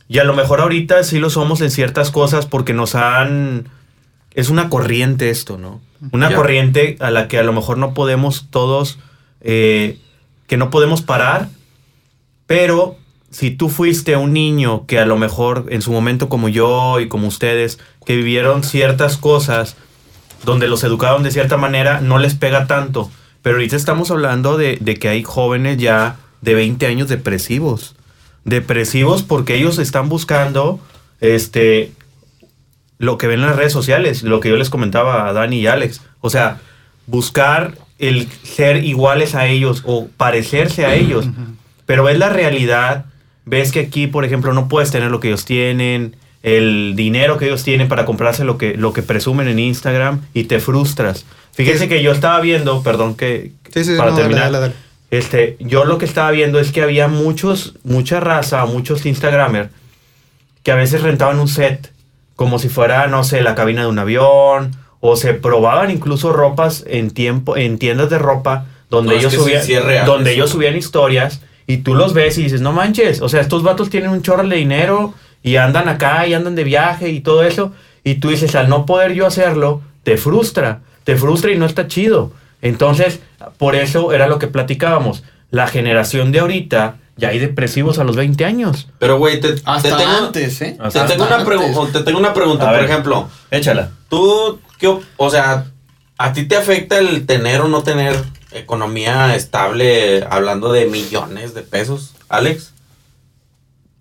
Y a lo mejor ahorita sí lo somos en ciertas cosas porque nos han. Es una corriente esto, ¿no? Una Ya. corriente a la que a lo mejor no podemos todos. eh, que no podemos parar. Pero si tú fuiste un niño que a lo mejor en su momento como yo y como ustedes, que vivieron ciertas cosas donde los educaron de cierta manera, no les pega tanto. Pero ahorita estamos hablando de, de que hay jóvenes ya de 20 años depresivos. Depresivos porque ellos están buscando este lo que ven en las redes sociales, lo que yo les comentaba a Dani y Alex. O sea, buscar el ser iguales a ellos o parecerse a ellos. Pero ves la realidad, ves que aquí, por ejemplo, no puedes tener lo que ellos tienen, el dinero que ellos tienen para comprarse lo que, lo que presumen en Instagram y te frustras. Fíjense Sí. que yo estaba viendo, perdón que Sí, sí, para no, terminar, dale, dale. este, yo lo que estaba viendo es que había muchos, mucha raza, muchos Instagramers que a veces rentaban un set como si fuera, no sé, la cabina de un avión o se probaban incluso ropas en tiempo en tiendas de ropa donde No, ellos subían sí es real donde eso. ellos subían historias y tú los ves y dices, "No manches, o sea, estos vatos tienen un chorro de dinero y andan acá y andan de viaje y todo eso." Y tú dices, "Al no poder yo hacerlo, te frustra, te frustra y no está chido." Entonces, por eso era lo que platicábamos. La generación de ahorita ya hay depresivos a los 20 años. Pero, güey, te, te Hasta tengo, antes, ¿eh? te, Hasta tengo una antes. te tengo una pregunta. A Por ver. ejemplo, Échala. tú, ¿qué o sea, ¿a ti te afecta el tener o no tener economía estable hablando de millones de pesos, Alex?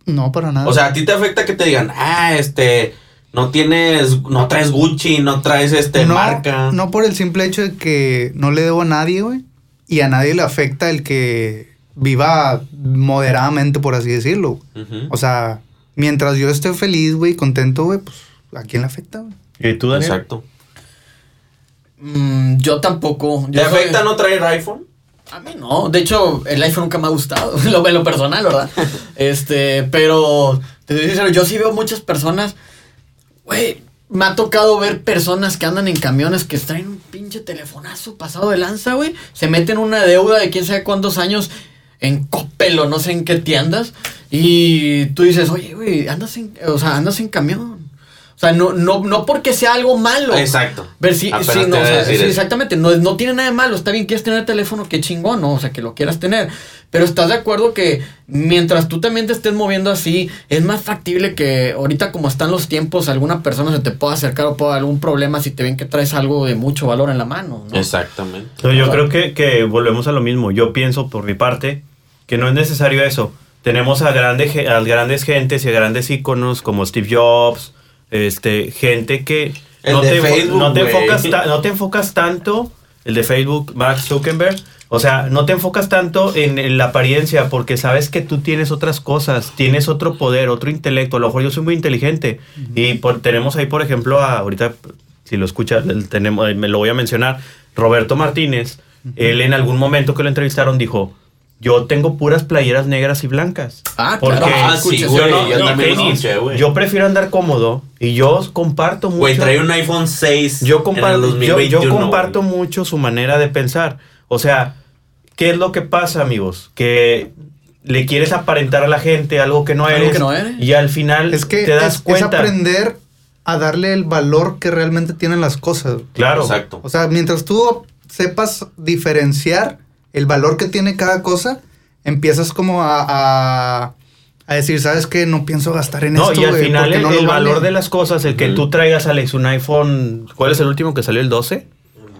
No, para nada. O sea, ¿a ti te afecta que te digan, ah, este, no tienes, no traes Gucci, no traes este no, marca? no por el simple hecho de que no le debo a nadie, güey. Y a nadie le afecta el que viva moderadamente, por así decirlo. O sea, mientras yo esté feliz, güey, contento, güey, pues ¿a quién le afecta, güey? ¿Y tú, Daniel? Exacto. Mm, yo tampoco. ¿Te Yo soy- afecta no traer iPhone? A mí no. De hecho, el iPhone nunca me ha gustado. lo, en lo personal, ¿verdad? este, pero. Te soy sincero, yo sí veo muchas personas. Güey, me ha tocado ver personas que andan en camiones que traen un pinche telefonazo pasado de lanza, güey. Se meten una deuda de quién sabe cuántos años. en Coppel o no sé en qué tiendas. Y tú dices, oye, güey, andas en, o sea, andas en camión. O sea, no, no, no porque sea algo malo. Exacto. Sí, no, o sea, sí, exactamente. No, no tiene nada de malo. Está bien, quieres tener teléfono, qué chingón, ¿no? O sea, que lo quieras tener. Pero estás de acuerdo que mientras tú también te estés moviendo así, es más factible que ahorita, como están los tiempos, alguna persona se te pueda acercar o pueda algún problema si te ven que traes algo de mucho valor en la mano, ¿no? Exactamente. No, yo creo que, que volvemos a lo mismo. Yo pienso por mi parte que no es necesario eso. Tenemos a, grande, a grandes gentes y a grandes íconos como Steve Jobs, este, gente que El no, de te, Facebook, no, te enfocas ta- no te enfocas tanto, el de Facebook, Mark Zuckerberg, o sea, no te enfocas tanto en, en la apariencia porque sabes que tú tienes otras cosas, tienes otro poder, otro intelecto. A lo mejor yo soy muy inteligente y por- tenemos ahí, por ejemplo, a, ahorita, si lo escuchas, el- tenemos, me lo voy a mencionar, Roberto Martínez. Él en algún momento que lo entrevistaron dijo, yo tengo puras playeras negras y blancas. Ah, Porque claro. Ah, sí, no, yo no, tenis, prefiero andar cómodo y yo comparto mucho. Güey, trae un iPhone 6. Yo en el comparto, yo, 2021, yo comparto güey. mucho su manera de pensar. O sea, ¿qué es lo que pasa, amigos? Que le quieres aparentar a la gente algo que no Algo eres. que no eres. Y al final Es que te das es, es aprender a darle el valor que realmente tienen las cosas. Claro. Exacto. O sea, mientras tú sepas diferenciar el valor que tiene cada cosa, empiezas como a, a, a decir, ¿sabes qué? No pienso gastar en No, esto, y al final porque el, no el lo valor vale". de las cosas, el que tú traigas, Alex, un iPhone, ¿cuál es el último que salió? ¿El 12?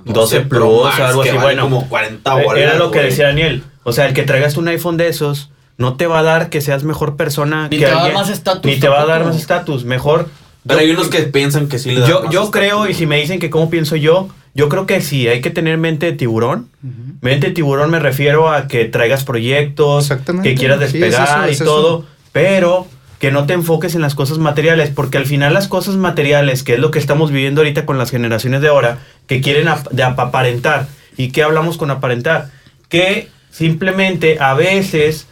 12 12 Plus, Pro Max, algo así. vale Bueno, como 40 eh, bolas, era lo que güey. decía Daniel. O sea, el que traigas un iPhone de esos no te va a dar que seas mejor persona Ni que te va a dar más estatus Ni te va a dar más estatus. Mejor. Pero yo- hay unos que piensan que sí le dan yo, más yo creo, y si me dicen que cómo pienso yo, yo creo que sí, hay que tener mente de tiburón. Mente de tiburón me refiero a que traigas proyectos, que quieras Sí, es despegar y eso. todo, pero que no te enfoques en las cosas materiales, porque al final las cosas materiales, que es lo que estamos viviendo ahorita con las generaciones de ahora, que quieren ap- de ap- aparentar. ¿Y qué hablamos con aparentar? Que simplemente a veces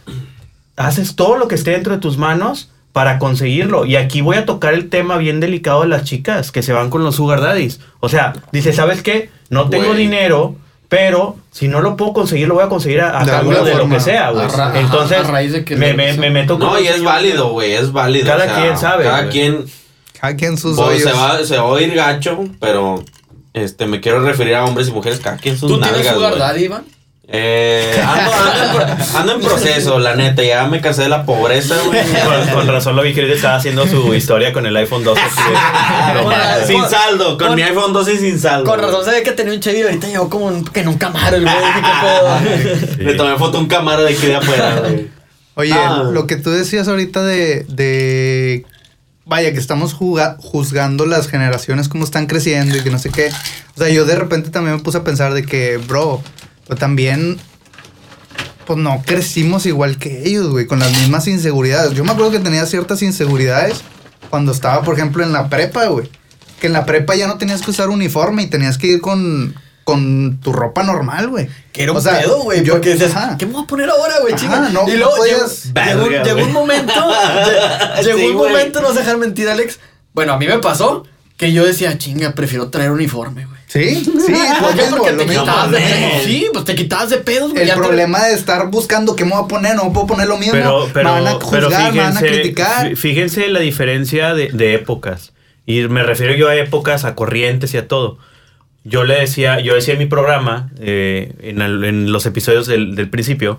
haces todo lo que esté dentro de tus manos para conseguirlo. Y aquí voy a tocar el tema bien delicado de las chicas que se van con los sugar daddies. O sea, dice, ¿sabes qué? No tengo dinero, pero si no lo puedo conseguir, lo voy a conseguir a, a De cambio de lo que sea, güey. Entonces, a raíz de que me, me, me meto con No, y es válido, güey, es válido. Cada o sea, quien sabe, Cada güey. quien Cada quien sus pues, se, va, se va a oír gacho, pero este me quiero referir a hombres y mujeres, cada quien sus ¿Tú tienes nalgas, sugar güey. daddy, Iván? Eh, ando, ando en pro- ando en proceso, la neta, ya me cansé de la pobreza, güey. Con, con razón lo vi que estaba haciendo su historia con el iPhone 12. así de- no Con mames. la- sin saldo, con, con- mi iPhone 12 y sin saldo. Con razón, sabía que tenía un Chevy y ahorita llegó como un- que en un Camaro el güey. dije, ¿qué pedo? Le tomé foto a un cámara de aquí de afuera, güey. Oye, Ah. lo que tú decías ahorita de, de vaya, que estamos juzgando las generaciones cómo están creciendo y que no sé qué. O sea, yo de repente también me puse a pensar de que, bro, pues también, pues no crecimos igual que ellos, güey, con las mismas inseguridades. Yo me acuerdo que tenía ciertas inseguridades cuando estaba, por ejemplo, en la prepa, güey. Que en la prepa ya no tenías que usar uniforme y tenías que ir con, con tu ropa normal, güey. Que era un O sea, pedo, güey. yo- Porque dices. ¿qué me voy a poner ahora, güey? Chinga. no- y luego no podías- llegó, llegó- Verga, llegó un momento, lle- llegó Sí, un momento, no vas a dejar mentir, Alex. Bueno, a mí me pasó que yo decía, chinga, prefiero traer uniforme, güey. Sí, sí, lo te mismo. quitabas de pedos. Sí, pues te quitabas de pedos, güey. El te- problema de estar buscando qué me voy a poner, no me puedo poner lo mismo. Pero, pero, me van a pero juzgar, me van a fíjense, criticar. fí- fíjense la diferencia de, de épocas. Y me refiero yo a épocas, a corrientes y a todo. Yo le decía, yo decía en mi programa, eh, en, el- en los episodios del, del principio,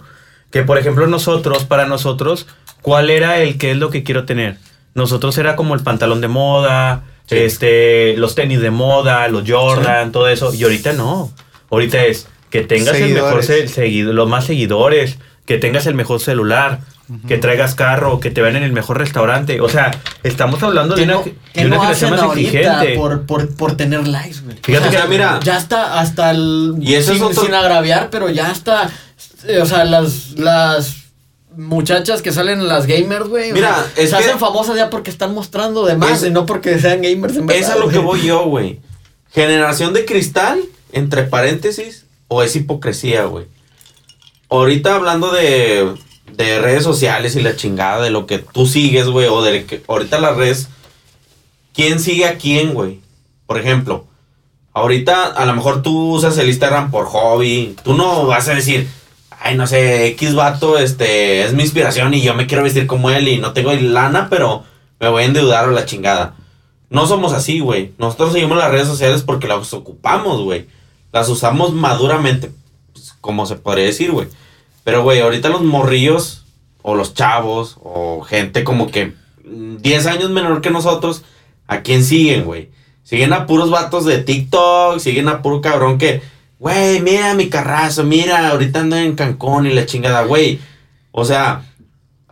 que por ejemplo nosotros, para nosotros, ¿cuál era el qué es lo que quiero tener? Nosotros era como el pantalón de moda, Sí. este, los tenis de moda, los Jordan, todo eso. Y ahorita no. Ahorita es que tengas el mejor Seguidores. se- seguido, los más seguidores, que tengas el mejor celular, que traigas carro, que te vean en el mejor restaurante. O sea, estamos hablando de una, de que una no generación más exigente. por, por, por tener likes, güey. Fíjate O sea, que- mira, Ya está hasta el. Y eso es sin, otro- sin agraviar, pero ya está. eh, O sea, las. las muchachas que salen en las gamers, güey. o Mira, sea, es se que- hacen famosas ya porque están mostrando de más Es- y no porque sean gamers en verdad. Es a lo que voy yo, güey. Generación de cristal, entre paréntesis, o es hipocresía, güey. Ahorita hablando de, de redes sociales y la chingada de lo que tú sigues, güey, o de que ahorita las redes, ¿quién sigue a quién, güey? Por ejemplo, ahorita a lo mejor tú usas el Instagram por hobby, tú no vas a decir, ay, no sé, X vato, este, es mi inspiración y yo me quiero vestir como él y no tengo lana, pero me voy a endeudar o la chingada. No somos así, güey. Nosotros seguimos las redes sociales porque las ocupamos, güey. Las usamos maduramente, pues, como se podría decir, güey. Pero, güey, ahorita los morrillos o los chavos o gente como que 10 años menor que nosotros, ¿a quién siguen, güey? Siguen a puros vatos de TikTok, siguen a puro cabrón que, güey, mira mi carrazo, mira, ahorita ando en Cancún y la chingada, güey. O sea,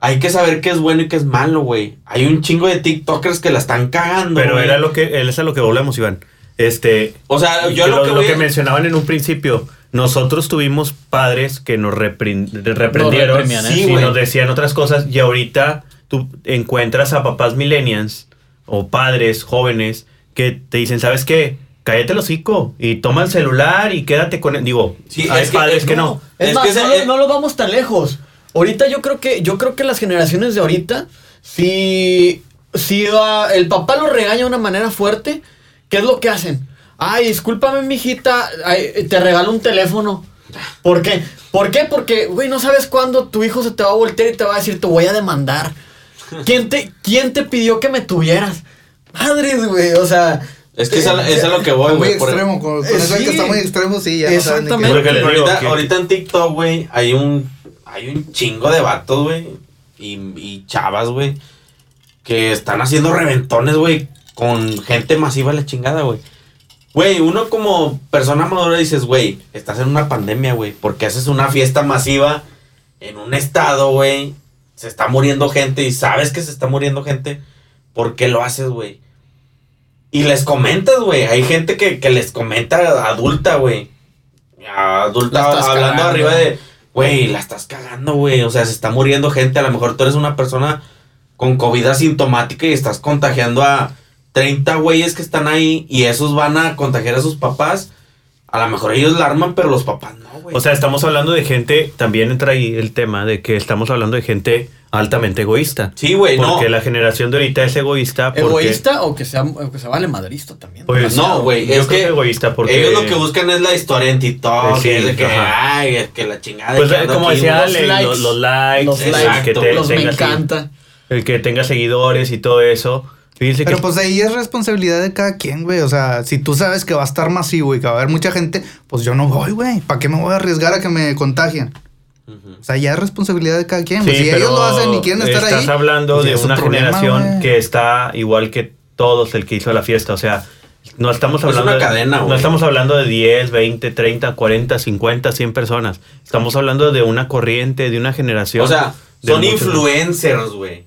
hay que saber qué es bueno y qué es malo, güey. Hay un chingo de TikTokers que la están cagando. Pero era lo que, es a lo que volvemos, Iván. Este, o sea, yo lo, que, mencionaban en un principio, nosotros tuvimos padres que nos reprendieron ¿eh? y nos decían otras cosas y ahorita tú encuentras a papás millennials o padres jóvenes que te dicen, ¿sabes qué? Cállate el hocico y toma el celular y quédate con él. Digo, hay padres que, no. Es, más, no, lo vamos tan lejos. Ahorita yo creo que, yo creo que las generaciones de ahorita, si, si el papá lo regaña de una manera fuerte, ¿qué es lo que hacen? Ay, discúlpame, mijita, te regalo un teléfono. ¿Por qué? ¿Por qué? Porque, güey, no sabes cuándo tu hijo se te va a voltear y te va a decir, te voy a demandar. ¿Quién te, quién te pidió que me tuvieras? Madres, güey, o sea... Es que es a lo que voy, güey. Muy extremo, con, con eso que está muy extremo, sí, ya Exactamente. No ahorita, ahorita en TikTok, güey, hay un, hay un chingo de vatos, güey, y, y chavas, güey, que están haciendo reventones, güey, con gente masiva la chingada, güey. Güey, uno como persona madura dices, güey, estás en una pandemia, güey, porque haces una fiesta masiva en un estado, güey, se está muriendo gente y sabes que se está muriendo gente, ¿por qué lo haces, güey? Y les comentas, güey, hay gente que, les comenta adulta, güey. Adulta hablando arriba de, güey, la estás cagando, güey, o sea, se está muriendo gente, a lo mejor tú eres una persona con COVID asintomática y estás contagiando a 30 güeyes que están ahí y esos van a contagiar a sus papás. A lo mejor ellos la arman, pero los papás no. O sea, estamos hablando de gente, también entra ahí el tema de que estamos hablando de gente altamente egoísta. Sí, güey, no. Porque la generación de ahorita es egoísta. ¿Egoísta o que, sea, que se vale madrista también? Pues no, güey. Es que egoísta porque... Ellos lo que buscan es la historia en TikTok. Sí, es de que, ay, que la chingada. Pues como decía, los, likes, los, likes. Los likes. Que los me encanta. El que tenga seguidores y todo eso. Pero pues ahí es responsabilidad de cada quien, güey. O sea, si tú sabes que va a estar masivo y que va a haber mucha gente, pues yo no voy, güey. ¿Para qué me voy a arriesgar a que me contagien? O sea, ya es responsabilidad de cada quien. si ellos lo hacen y quieren estar ahí. Estás hablando pues de una generación que está igual que todos el que hizo la fiesta. O sea, no estamos hablando. Es una cadena, No estamos hablando de 10, 20, 30, 40, 50, 100 personas. Estamos hablando de una corriente, de una generación. O sea, son influencers, güey.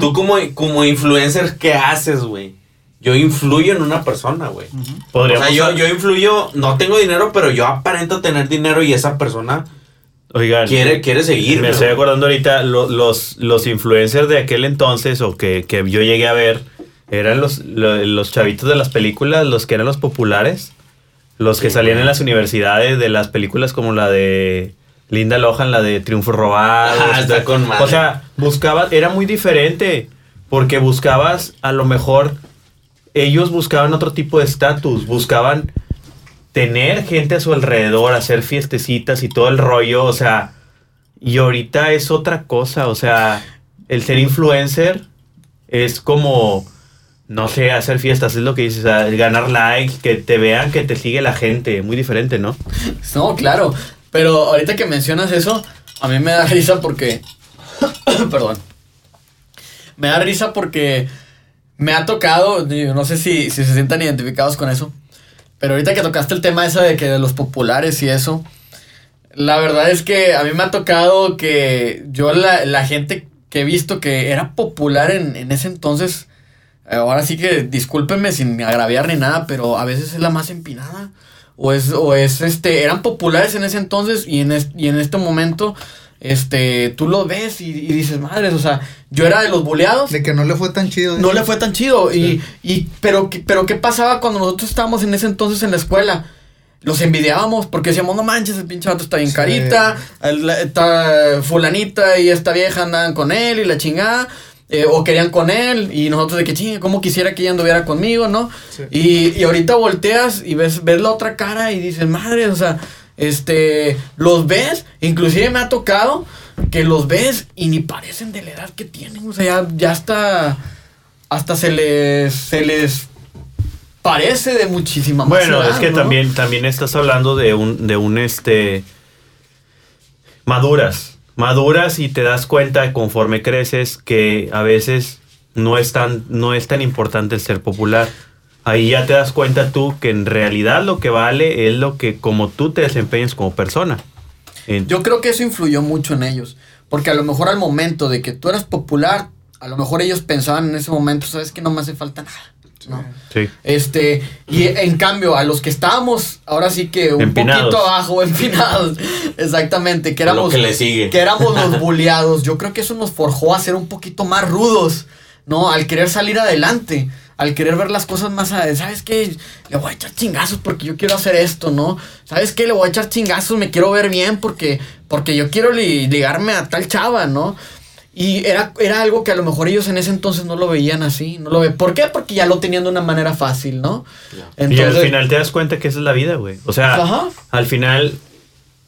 Tú como, como influencer, ¿qué haces, güey? Yo influyo en una persona, güey. O sea, yo, yo influyo, no tengo dinero, pero yo aparento tener dinero y esa persona Oigan, quiere, quiere seguir. Me estoy acordando ahorita, los, los influencers de aquel entonces, o que, yo llegué a ver, eran los, los, chavitos de las películas, los que eran los populares, los que salían en las universidades de las películas como la de Linda Lohan, la de Triunfo Robado. Ah, está con O sea, buscabas, era muy diferente. Porque buscabas, a lo mejor, ellos buscaban otro tipo de estatus. Buscaban tener gente a su alrededor, hacer fiestecitas y todo el rollo. O sea, y ahorita es otra cosa. O sea, el ser influencer es como, no sé, hacer fiestas, es lo que dices, ganar likes, que te vean que te sigue la gente. Muy diferente, ¿no? No, claro. Pero ahorita que mencionas eso, a mí me da risa porque... Perdón. Me da risa porque me ha tocado, no sé si, si se sientan identificados con eso, pero ahorita que tocaste el tema ese de que de los populares y eso, la verdad es que a mí me ha tocado que yo la, la gente que he visto que era popular en, en, ese entonces, ahora sí que discúlpenme sin agraviar ni nada, pero a veces es la más empinada o es, o es este, eran populares en ese entonces y en, y en este momento, este, tú lo ves y, dices, madres, o sea, yo era de los boleados. De que no le fue tan chido. No le fue tan chido. Y, y, pero, pero, ¿qué pasaba cuando nosotros estábamos en ese entonces en la escuela? Los envidiábamos porque decíamos, no manches, el pinche vato está bien carita, está fulanita y esta vieja andaban con él y la chingada. Eh, o querían con él y nosotros de que chingue, ¿cómo quisiera que ella anduviera conmigo, no? Y, y, ahorita volteas y ves, ves la otra cara y dices, madre, o sea, Este, los ves, inclusive me ha tocado que los ves y ni parecen de la edad que tienen. O sea, ya, ya hasta, hasta se les, se les parece de muchísima más Bueno, edad, es que ¿no? también, también estás hablando de un, de un este maduras. Maduras y te das cuenta conforme creces que a veces no es tan, no es tan importante el ser popular. Ahí ya te das cuenta tú que en realidad lo que vale es lo que como tú te desempeñas como persona. Yo creo que eso influyó mucho en ellos. Porque a lo mejor al momento de que tú eras popular, a lo mejor ellos pensaban en ese momento, sabes que no me hace falta nada. ¿No? sí. Este, y en cambio, a los que estábamos, ahora sí que un Empinados. poquito abajo, empinados, exactamente, que éramos, que le sigue. que éramos los bulleados, yo creo que eso nos forjó a ser un poquito más rudos, ¿no? Al querer salir adelante, al querer ver las cosas más a, ¿sabes qué? Le voy a echar chingazos porque yo quiero hacer esto, ¿no? ¿Sabes qué? Le voy a echar chingazos, me quiero ver bien porque, porque yo quiero li- ligarme a tal chava, ¿no? Y era, era algo que a lo mejor ellos en ese entonces no lo veían así, no lo ve. ¿Por qué? Porque ya lo tenían de una manera fácil, ¿no? y al final te das cuenta que esa es la vida, güey. O sea, Ajá. al final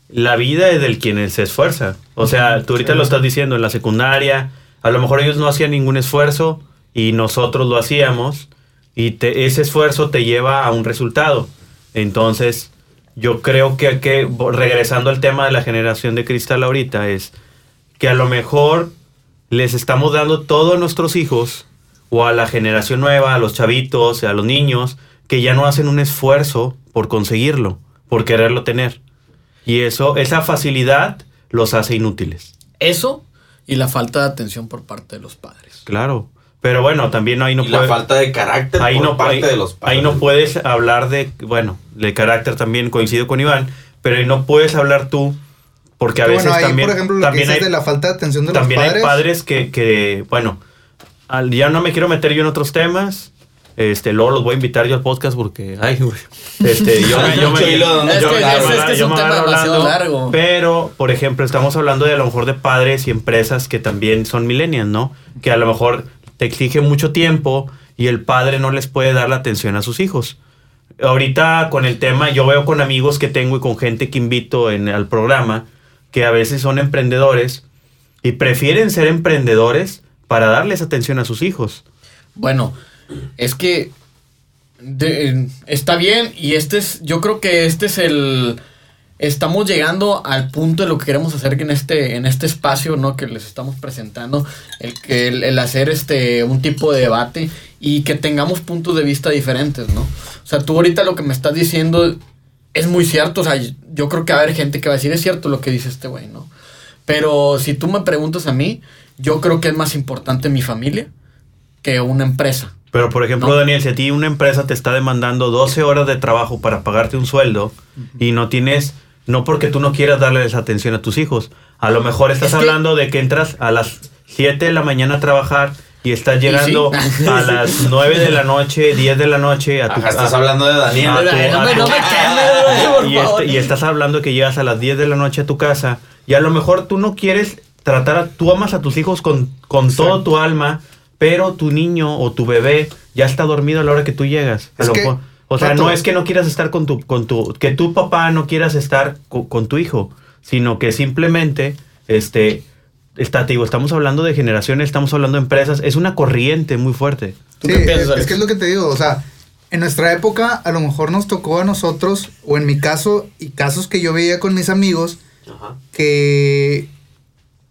la vida es del quien se esfuerza. O sea, tú ahorita lo estás diciendo en la secundaria, a lo mejor ellos no hacían ningún esfuerzo y nosotros lo hacíamos y te- ese esfuerzo te lleva a un resultado. Entonces, yo creo que, que regresando al tema de la generación de cristal ahorita es que a lo mejor les estamos dando todo a nuestros hijos o a la generación nueva, a los chavitos, a los niños, que ya no hacen un esfuerzo por conseguirlo, por quererlo tener. Y eso, esa facilidad los hace inútiles. Eso y la falta de atención por parte de los padres. Claro. Pero bueno, también ahí no y la falta de carácter ahí por no, parte ahí- de los padres. ahí no puedes hablar de, bueno, de carácter también coincido con Iván, pero ahí no puedes hablar tú porque a Que veces bueno, ahí, también, por ejemplo, lo que también dices hay, de la falta de atención de también los padres. hay padres que, que, bueno, al- ya no me quiero meter yo en otros temas. Este, luego los voy a invitar yo al podcast porque, ay, güey. Este, yo, me- yo me- Es yo que- me- es- que es un tema hablando, largo. Pero, por ejemplo, estamos hablando de a lo mejor de padres y empresas que también son millennials, ¿no? Que a lo mejor te exigen mucho tiempo y el padre no les puede dar la atención a sus hijos. Ahorita con el tema, yo veo con amigos que tengo y con gente que invito en, al programa que a veces son emprendedores y prefieren ser emprendedores para darles atención a sus hijos. Bueno, es que está bien y este es, yo creo que este es el, estamos llegando al punto de lo que queremos hacer en este, en este espacio, ¿no? Que les estamos presentando, el el, el hacer este un tipo de debate y que tengamos puntos de vista diferentes, ¿no? O sea, tú ahorita lo que me estás diciendo es muy cierto, o sea, yo creo que va a haber gente que va a decir es cierto lo que dice este güey, ¿no? Pero si tú me preguntas a mí, yo creo que es más importante mi familia que una empresa. Pero, por ejemplo, No. Daniel, si a ti una empresa te está demandando 12 horas de trabajo para pagarte un sueldo y no tienes, no porque tú no quieras darles atención a tus hijos, a lo mejor estás Es que- hablando de que entras a las 7 de la mañana a trabajar y estás llegando sí. a las 9 de la noche, 10 de la noche a tu Ajá, estás hablando de Daniel. a tu- Ay, no me- no quemes, y, este- y estás hablando que llegas a las 10 de la noche a tu casa y a lo mejor tú no quieres tratar a, tú amas a tus hijos con, con todo tu alma, pero tu niño o tu bebé ya está dormido a la hora que tú llegas. A Es lo que, mejor- o sea, no es que no quieras estar con tu, con tu, que tu papá no quieras estar co- con, tu hijo, sino que simplemente, este, está, te digo, estamos hablando de generaciones, estamos hablando de empresas, es una corriente muy fuerte. ¿Tú Sí, qué piensas, es, es que es lo que te digo, o sea, en nuestra época a lo mejor nos tocó a nosotros, o en mi caso, y casos que yo veía con mis amigos, Ajá. que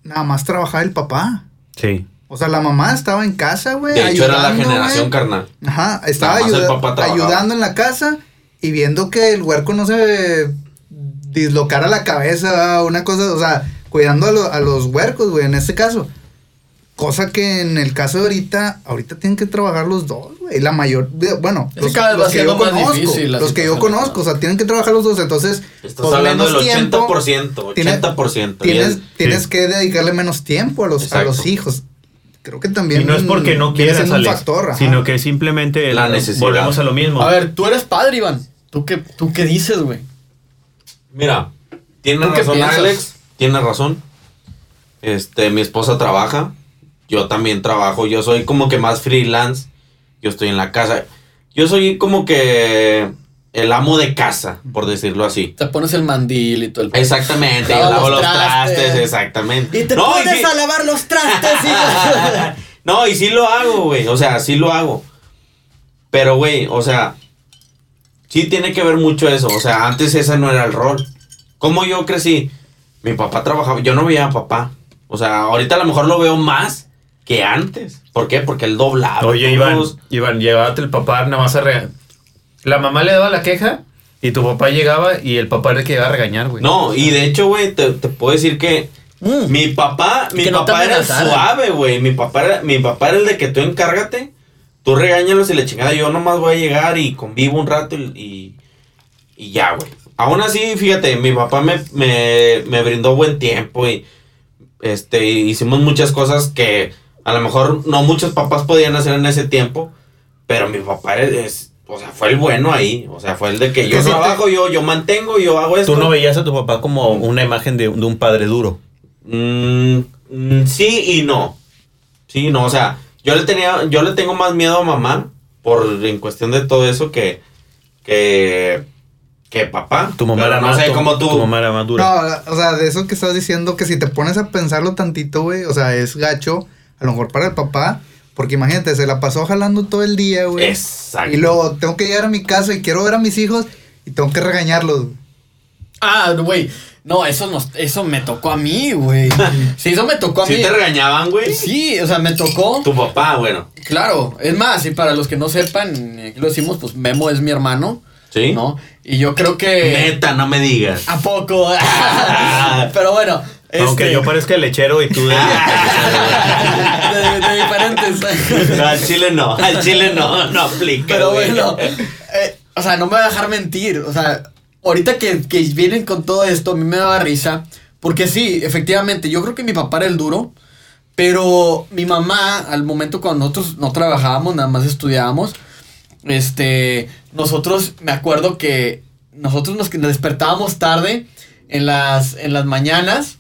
nada más trabajaba el papá. Sí. O sea, la mamá estaba en casa, güey. De hecho, era la generación carnal. Ajá, estaba ayuda- ayudando en la casa y viendo que el huerco no se dislocara la cabeza, una cosa, o sea, cuidando a, lo- a los huercos, güey, en este caso. Cosa que en el caso de ahorita, ahorita tienen que trabajar los dos, güey. La mayor, bueno, Es que yo conozco, difícil los que yo conozco, o sea, tienen que trabajar los dos, entonces, Estás pues, hablando del menos tiempo, 80%, tiene- 80%. y Tienes, es- tienes Sí. que dedicarle menos tiempo a los, a los hijos. Creo que también Y no es porque no quieras, Alex, factor, ajá. sino que simplemente La el- necesidad. volvemos a lo mismo. A ver, tú eres padre, Iván. ¿Tú qué, tú qué dices, güey? Mira, tiene ¿Tú qué razón? Alex, tiene razón. Este, mi esposa trabaja, yo también trabajo, yo soy como que más freelance, yo estoy en la casa. Yo soy como que el amo de casa, por decirlo así. Te pones el mandil y todo el Exactamente, yo Lava lavo los los trastes, exactamente. Y te No, pones a lavar los trastes. y- no, y sí lo hago, güey. O sea, sí lo hago. Pero, güey, o sea, sí tiene que ver mucho eso. O sea, antes ese no era el rol. Como yo crecí, mi papá trabajaba, yo no veía a papá. O sea, ahorita a lo mejor lo veo más que antes. ¿Por qué? Porque él doblaba. Oye, Iván, todos- Iván, llévate el papá nada más a regañar. La mamá le daba la queja y tu papá llegaba y el papá era el que iba a regañar, güey. No, y de hecho, güey, te, te puedo decir que Mm. mi papá, mi no papá era suave, güey. Mi papá era, mi papá era el de que tú encárgate, tú regáñalos y la chingada. Yo nomás voy a llegar y convivo un rato y, y, y ya, güey. Aún así, fíjate, mi papá me, me, me brindó buen tiempo y este, hicimos muchas cosas que a lo mejor no muchos papás podían hacer en ese tiempo, pero mi papá es, es- o sea, fue el bueno ahí, o sea, fue el de que yo te- trabajo, yo, yo mantengo, yo hago esto. Tú no veías a tu papá como una imagen de, de un padre duro. Mm, mm, sí y no. Sí y no, o sea, yo le tenía, yo le tengo más miedo a mamá por en cuestión de todo eso que que que papá. Tu mamá era no más sé cómo tú. Tu mamá era más dura. No, o sea, de eso que estás diciendo, que si te pones a pensarlo tantito, güey, o sea, es gacho, a lo mejor para el papá, porque imagínate, se la pasó jalando todo el día, güey. Exacto. Y luego tengo que llegar a mi casa y quiero ver a mis hijos y tengo que regañarlos. Ah, güey. No, eso, nos, eso me tocó a mí, güey. Sí, eso me tocó a ¿Sí mí. te regañaban, güey? Sí, o sea, me tocó. Tu papá, bueno. Claro, es más, y para los que no sepan, aquí lo decimos, pues Memo es mi hermano, ¿Sí? ¿no? Y yo creo que... Neta, no me digas. ¿A poco? Pero bueno. Aunque este, yo parezca el lechero y tú de... de, de diferentes. No, al chile no, al chile no, no aplica. Pero bueno, eh, o sea, no me va a dejar mentir. O sea, ahorita que, que vienen con todo esto, a mí me daba risa. Porque sí, efectivamente, yo creo que mi papá era el duro. Pero mi mamá, al momento cuando nosotros no trabajábamos, nada más estudiábamos, este, nosotros, me acuerdo que nosotros nos, nos despertábamos tarde en las, en las mañanas.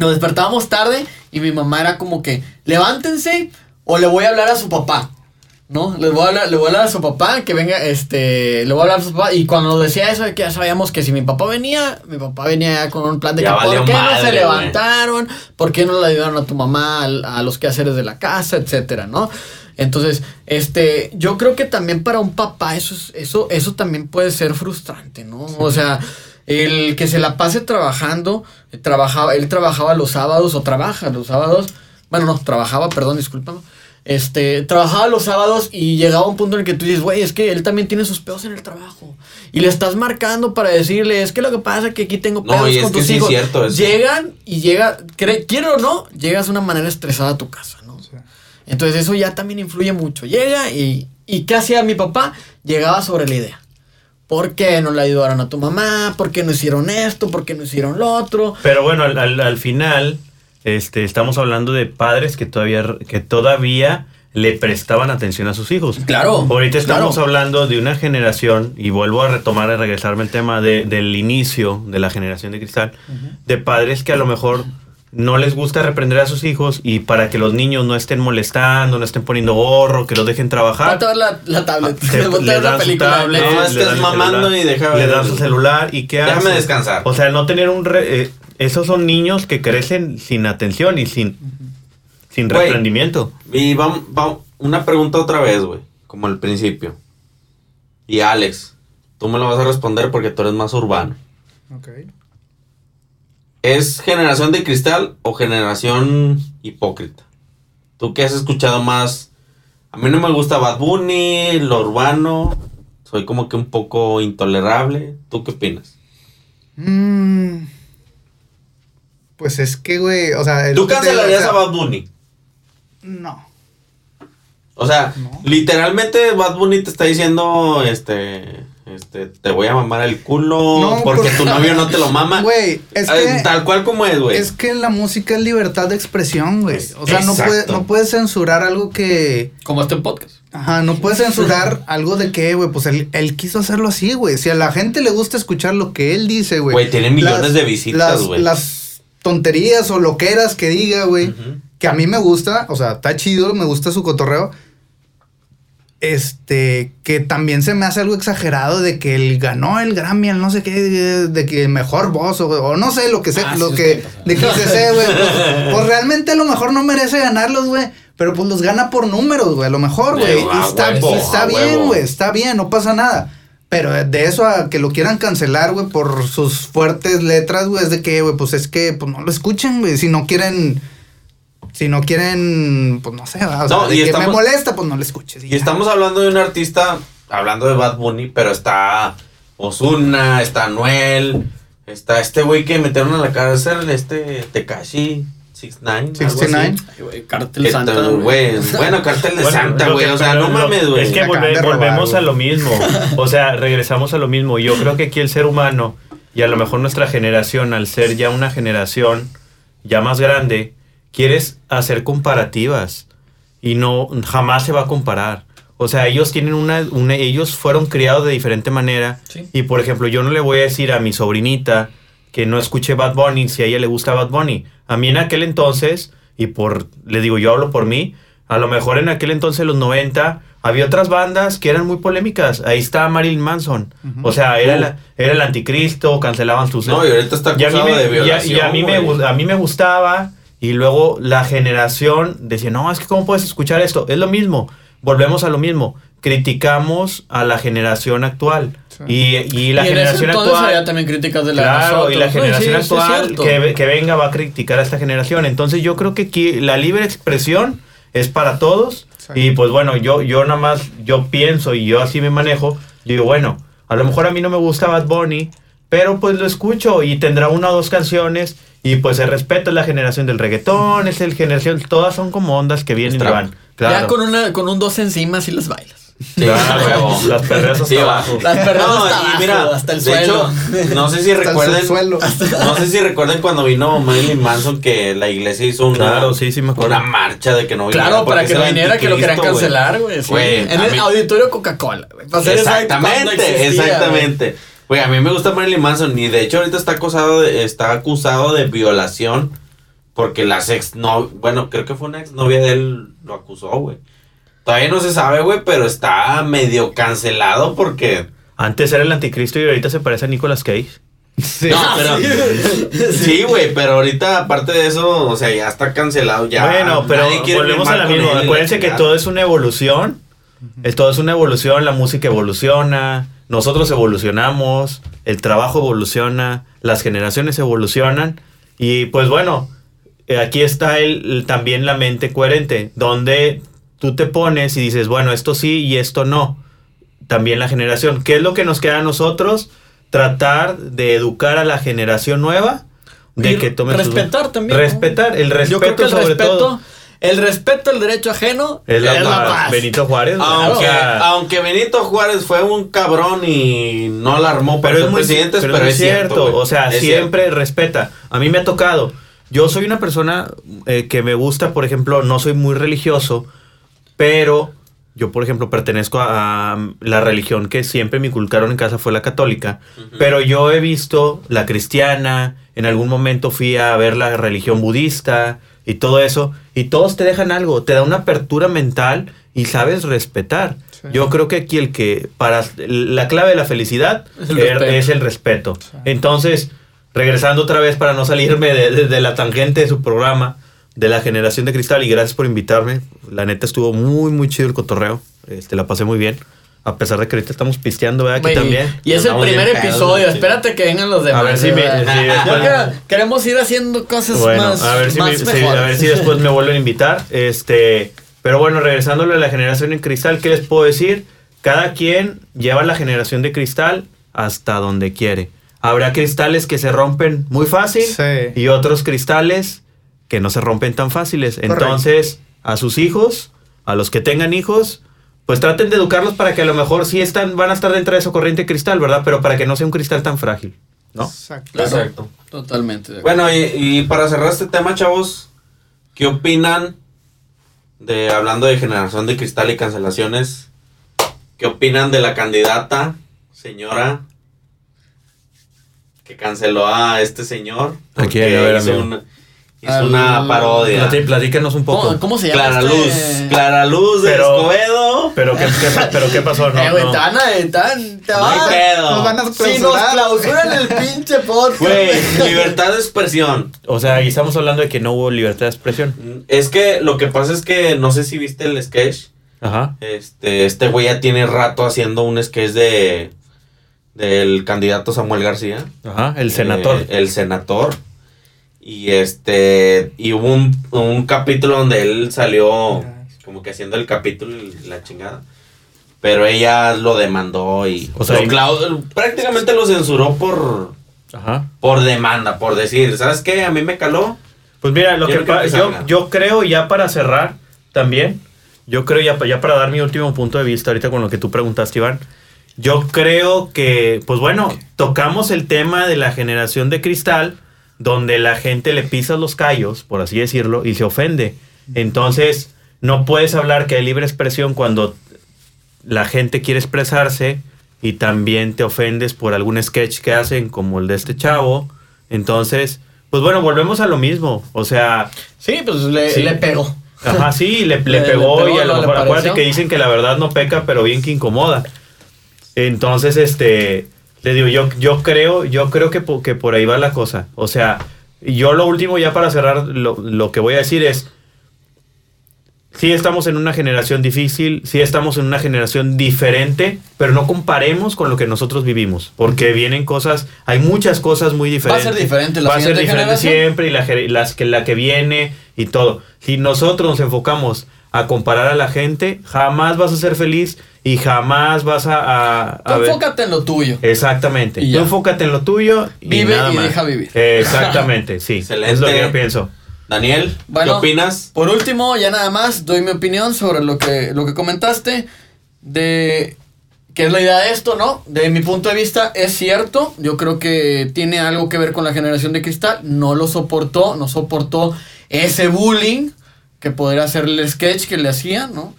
Nos despertábamos tarde y mi mamá era como que, levántense o le voy a hablar a su papá. ¿No? Le voy, a hablar, le voy a hablar a su papá, que venga, este, le voy a hablar a su papá. Y cuando nos decía eso, que ya sabíamos que si mi papá venía, mi papá venía ya con un plan de Ya que por qué no madre, se güey. levantaron, por qué no le ayudaron a tu mamá a, los quehaceres de la casa, etcétera, ¿no? Entonces, este, yo creo que también para un papá eso, es- eso, eso también puede ser frustrante, ¿no? O sea, el que se la pase trabajando, trabajaba, él trabajaba los sábados o trabaja los sábados, bueno, no, trabajaba, perdón, discúlpame. Este, trabajaba los sábados y llegaba un punto en el que tú dices, güey, es que él también tiene sus pedos en el trabajo. Y le estás marcando para decirle, es que lo que pasa es que aquí tengo No, pedos y es con que tus sí es hijos. cierto eso. Llegan y llega, quiero o no, llegas de una manera estresada a tu casa, ¿no? Entonces eso ya también influye mucho. Llega y, y ¿qué hacía mi papá? Llegaba sobre la idea. ¿Por qué no le ayudaron a tu mamá? ¿Por qué no hicieron esto? ¿Por qué no hicieron lo otro? Pero bueno, al, al- al final, este, estamos hablando de padres que todavía, que todavía le prestaban atención a sus hijos. Claro, Ahorita estamos claro. hablando de una generación, y vuelvo a retomar, a regresarme al tema de- del inicio de la generación de cristal, de padres que a lo mejor no les gusta reprender a sus hijos y para que los niños no estén molestando, no estén poniendo gorro, que los dejen trabajar. Ver la, la tablet. te- Ponte a le dan su tablet. No, estés mamando y deja Le dan su celular y qué Déjame hace? descansar. O sea, no tener un... re- eh, esos son niños que crecen sin atención y sin, sin reprendimiento. Y vamos, vamos, una pregunta otra vez, güey, como al principio. Y Alex, tú me lo vas a responder porque tú eres más urbano. Ok. ¿Es generación de cristal o generación hipócrita? ¿Tú qué has escuchado más? A mí no me gusta Bad Bunny, lo urbano. Soy como que un poco intolerable. ¿Tú qué opinas? Mm, pues es que, güey, o sea... ¿Tú cancelarías a Bad Bunny? No. O sea, No. literalmente Bad Bunny te está diciendo, este, este, te voy a mamar el culo No, porque porque- tu novio no te lo mama. Güey, es Eh, que... Tal cual como es, güey. Es que la música es libertad de expresión, güey. O sea, no, puede, no puedes censurar algo que... Como este podcast. Ajá, no puedes censurar algo de que, güey, pues él, él quiso hacerlo así, güey. Si a la gente le gusta escuchar lo que él dice, güey. Güey, tiene millones las- de visitas, las- güey. Las tonterías o loqueras que diga, güey. Que a mí me gusta, o sea, está chido, me gusta su cotorreo. Este, que también se me hace algo exagerado de que él ganó el Grammy, el no sé qué, de, que mejor voz, o, no sé, lo que sé, ah, lo que, de que se sé, güey. Pues, pues, realmente a lo mejor no merece ganarlos, güey. Pero pues los gana por números, güey, a lo mejor, güey. Está, está bien, güey, está bien, no pasa nada. Pero de eso a que lo quieran cancelar, güey, por sus fuertes letras, güey, es de que, güey, pues es que pues no lo escuchen, güey. Si no quieren si no quieren, pues no sé, o sea, que me molesta, pues no le escuches. Y, estamos hablando de un artista, hablando de Bad Bunny, pero está Osuna, está Noel, está este güey que metieron a la cárcel, este Tekashi. 69. 69. Cartel Santa. Bueno, Cartel de Santa, güey. O sea, no mames, güey. Es que volvemos a lo mismo. O sea, regresamos a lo mismo. Yo creo que aquí el ser humano, y a lo mejor nuestra generación, al ser ya una generación ya más grande, quieres hacer comparativas y no jamás se va a comparar. O sea, ellos tienen una, una ellos fueron criados de diferente manera y por ejemplo, yo no le voy a decir a mi sobrinita que no escuche Bad Bunny si a ella le gusta Bad Bunny. A mí en aquel entonces y por le digo, yo hablo por mí, a lo mejor en aquel entonces los 90 había otras bandas que eran muy polémicas. Ahí está Marilyn Manson. O sea, era, uh. era el anticristo, cancelaban sus... No, y ahorita está acusado de violación. Y, a, mí me, a mí me gustaba y luego la generación decía, no, es que ¿cómo puedes escuchar esto? Es lo mismo, volvemos a lo mismo, criticamos a la generación actual. Y, y, la generación actual. también críticas de la Claro, y la generación actual que, que, venga va a criticar a esta generación. Entonces yo creo que aquí la libre expresión es para todos. Y pues bueno, yo, yo nada más, yo pienso y yo así me manejo. Digo, bueno, a lo mejor a mí no me gusta Bad Bunny, pero pues lo escucho y tendrá una o dos canciones y pues el respeto es la generación del reggaetón, es el generación, todas son como ondas que vienen y van. Ya con una con un dos encima sí las bailas. claro, las perreras hasta abajo. Las perreras hasta mira, hasta el suelo. no sé si recuerden, no sé si recuerden cuando vino Marilyn Manson que la iglesia hizo una, claro, sí, sí me acuerdo. una marcha de que no viniera. Claro, para que no viniera, que lo querían cancelar, güey. en el auditorio Coca-Cola. Exactamente, exactamente. Güey, a mí me gusta Marilyn Manson y de hecho ahorita está acusado de, está acusado de violación porque la ex no, bueno, creo que fue una ex novia de él lo acusó, güey. Todavía no se sabe, güey, pero está medio cancelado porque antes era el anticristo y ahorita se parece a Nicolas Cage. Sí, no, pero, sí, güey, pero ahorita aparte de eso, o sea, ya está cancelado ya. Bueno, pero volvemos a la misma. Acuérdense que todo es una evolución. Todo es una evolución, la música evoluciona, nosotros evolucionamos, el trabajo evoluciona, las generaciones evolucionan y pues bueno, eh, aquí está el, también la mente coherente, donde tú te pones y dices, bueno, esto sí y esto no. También la generación. ¿Qué es lo que nos queda a nosotros? Tratar de educar a la generación nueva. De que tome respetar también. Respetar, el respeto sobre todo el respeto al derecho ajeno es la, paz. Benito Juárez. Aunque, aunque, Benito Juárez fue un cabrón y no la armó pero es muy, presidente, pero, es cierto. o sea, siempre respeta. A mí me ha tocado. Yo soy una persona eh, que me gusta, por ejemplo, no soy muy religioso, pero yo, por ejemplo, pertenezco a, la religión que siempre me inculcaron en casa fue la católica, pero yo he visto la cristiana, en algún momento fui a ver la religión budista, y todo eso, y todos te dejan algo, te da una apertura mental y sabes respetar. Yo creo que aquí el que, para la clave de la felicidad es el respeto. Entonces, regresando otra vez para no salirme de, la tangente de su programa, de la generación de cristal, y gracias por invitarme. La neta estuvo muy, muy chido el cotorreo. Este, la pasé muy bien. A pesar de que ahorita estamos pisteando, ¿verdad? Aquí también. Y es el primer episodio. Espérate que vengan los demás. A ver si me, queremos ir haciendo cosas más. A ver, si a ver si después me vuelven a invitar. Este. Pero bueno, regresándole a la generación en cristal, ¿qué les puedo decir? Cada quien lleva la generación de cristal hasta donde quiere. Habrá cristales que se rompen muy fácil y otros cristales que no se rompen tan fáciles. Entonces, a sus hijos, a los que tengan hijos, pues traten de educarlos para que a lo mejor sí están, van a estar dentro de su corriente cristal, ¿verdad? Pero para que no sea un cristal tan frágil, ¿no? Exacto. Exacto. Totalmente. Bueno, y, para cerrar este tema, chavos, ¿qué opinan de, hablando de generación de cristal y cancelaciones, qué opinan de la candidata, señora, que canceló a este señor? Aquí, a ver, Hizo una parodia. Platí- Platícanos un poco. ¿Cómo, cómo se llama? Clara este? Luz. Clara Luz de Pero- Escobedo. Pero qué, qué- pero qué pasó, no, eh, güey, no. tan, tan, te No vas. hay pedo. Nos van a Si nos clausuran el pinche podcast. Güey, libertad de expresión. O sea, y estamos hablando de que no hubo libertad de expresión. Es que lo que pasa es que no sé si viste el sketch. Ajá. Este, este güey ya tiene rato haciendo un sketch de del candidato Samuel García. Ajá. El senador. Eh, el senador. Y este. Y hubo un, un capítulo donde él salió como que haciendo el capítulo y la chingada. Pero ella lo demandó y. O sea, lo prácticamente lo censuró por. Ajá. Por demanda, por decir, ¿sabes qué? A mí me caló. Pues mira, lo que Quiero que yo, yo creo ya para cerrar también, yo creo ya, ya para dar mi último punto de vista ahorita con lo que tú preguntaste, Iván, yo creo que, pues bueno, tocamos el tema de la generación de cristal, donde la gente le pisa los callos, por así decirlo, y se ofende. Entonces, no puedes hablar que hay libre expresión cuando la gente quiere expresarse y también te ofendes por algún sketch que hacen como el de este chavo. Entonces, pues bueno, volvemos a lo mismo. O sea, Sí, pues le, Sí. le pegó. ajá, sí, le, le pegó, y a lo ¿no? ¿Le mejor acuérdate que dicen que la verdad no peca, pero bien que incomoda. Entonces, este, le digo, yo, yo creo, yo creo que, que por ahí va la cosa. O sea, yo lo último ya para cerrar, lo, lo que voy a decir es, sí estamos en una generación difícil, sí estamos en una generación diferente, pero no comparemos con lo que nosotros vivimos, porque vienen cosas, hay muchas cosas muy diferentes. ser diferente la Va a ser diferente generación. siempre y la, que, la que viene y todo. Si nosotros nos enfocamos a comparar a la gente, jamás vas a ser feliz y jamás vas a... a- a Tú ver- enfócate en lo tuyo. Exactamente. Y Tú enfócate en lo tuyo y Vive nada y más. deja vivir. Exactamente, sí. Excelente. Es lo que yo pienso. Daniel, Bueno. ¿qué opinas? Por último, ya nada más doy mi opinión sobre lo que, lo que comentaste. De qué es la idea de esto, ¿no? De mi punto de vista, es cierto. Yo creo que tiene algo que ver con la generación de cristal. No lo soportó, no soportó ese bullying que podría hacer el sketch que le hacían, ¿no?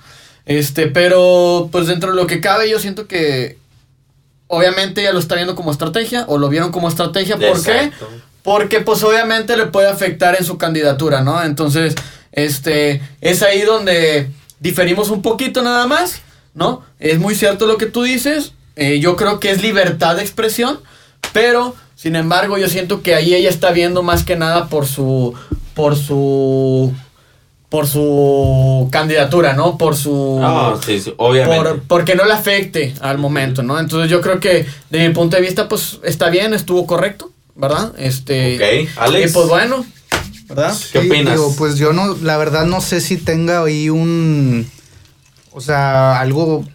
Este, pero pues dentro de lo que cabe, yo siento que obviamente ya lo está viendo como estrategia o lo vieron como estrategia. ¿Por qué? Porque pues obviamente le puede afectar en su candidatura, ¿no? Entonces, este, es ahí donde diferimos un poquito nada más, ¿no? Es muy cierto lo que tú dices, eh, yo creo que es libertad de expresión, pero, sin embargo, yo siento que ahí ella está viendo más que nada por su, por su, por su candidatura, ¿no? Por su... Ah, sí, sí, obviamente. Por, porque no le afecte al momento, ¿no? Entonces yo creo que de mi punto de vista, pues está bien, estuvo correcto, ¿verdad? Este. Ok, Alex. Y pues bueno, ¿verdad? ¿Qué Sí, opinas? digo, pues yo no, la verdad no sé si tenga ahí un, o sea, algo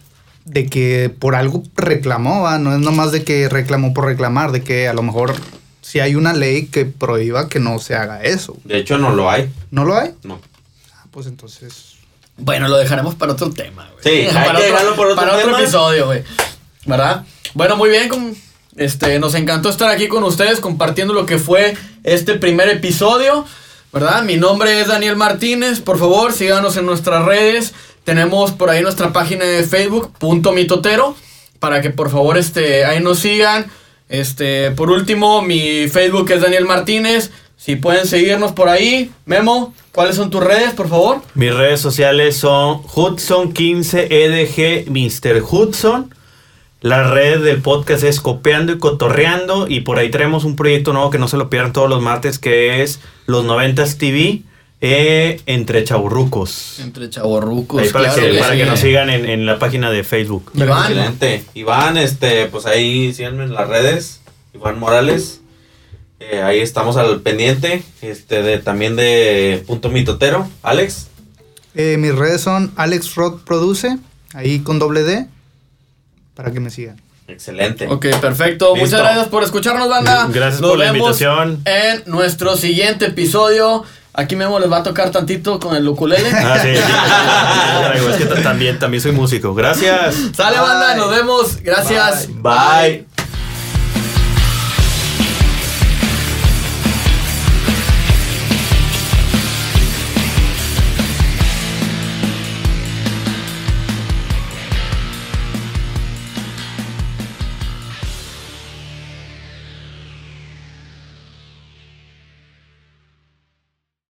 de que por algo reclamó, ¿va? no es nomás de que reclamó por reclamar, de que a lo mejor si hay una ley que prohíba que no se haga eso. De hecho, no lo hay. ¿No lo hay? No. Pues entonces... Bueno, lo dejaremos para otro tema, güey. Sí, hay que dejarlo por otro para otro episodio, güey. ¿Verdad? Bueno, muy bien. con- este, nos encantó estar aquí con ustedes compartiendo lo que fue este primer episodio. ¿Verdad? Mi nombre es Daniel Martínez. Por favor, síganos en nuestras redes. Tenemos por ahí nuestra página de Facebook, punto mitotero. Para que por favor este, ahí nos sigan. Este, por último, mi Facebook es Daniel Martínez. Si pueden seguirnos por ahí. Memo, ¿cuáles son tus redes, por favor? Mis redes sociales son Hudson15EDG Mr. Hudson. La red del podcast es Copeando y Cotorreando. Y por ahí traemos un proyecto nuevo que no se lo pierdan todos los martes, que es Los 90s TV eh, entre chaburrucos. Entre chavorrucos. Ahí para, claro que, que para sí. que nos sigan en, en la página de Facebook. Iván. Excelente. Iván, este, pues ahí síganme en las redes. Iván Morales. Eh, ahí estamos al pendiente. Este, de, también de Punto Mitotero. Alex. Eh, mis redes son Alex Rock Produce, ahí con doble D, para que me sigan. Excelente. Ok, perfecto. Listo. Muchas gracias por escucharnos, banda. Gracias Nos por la invitación. En nuestro siguiente episodio. Aquí Memo les va a tocar tantito con el ukulele. Ah, sí, sí. Traigo, es que ta- también, también soy músico. Gracias. Sale, banda. Nos vemos. Gracias. Bye.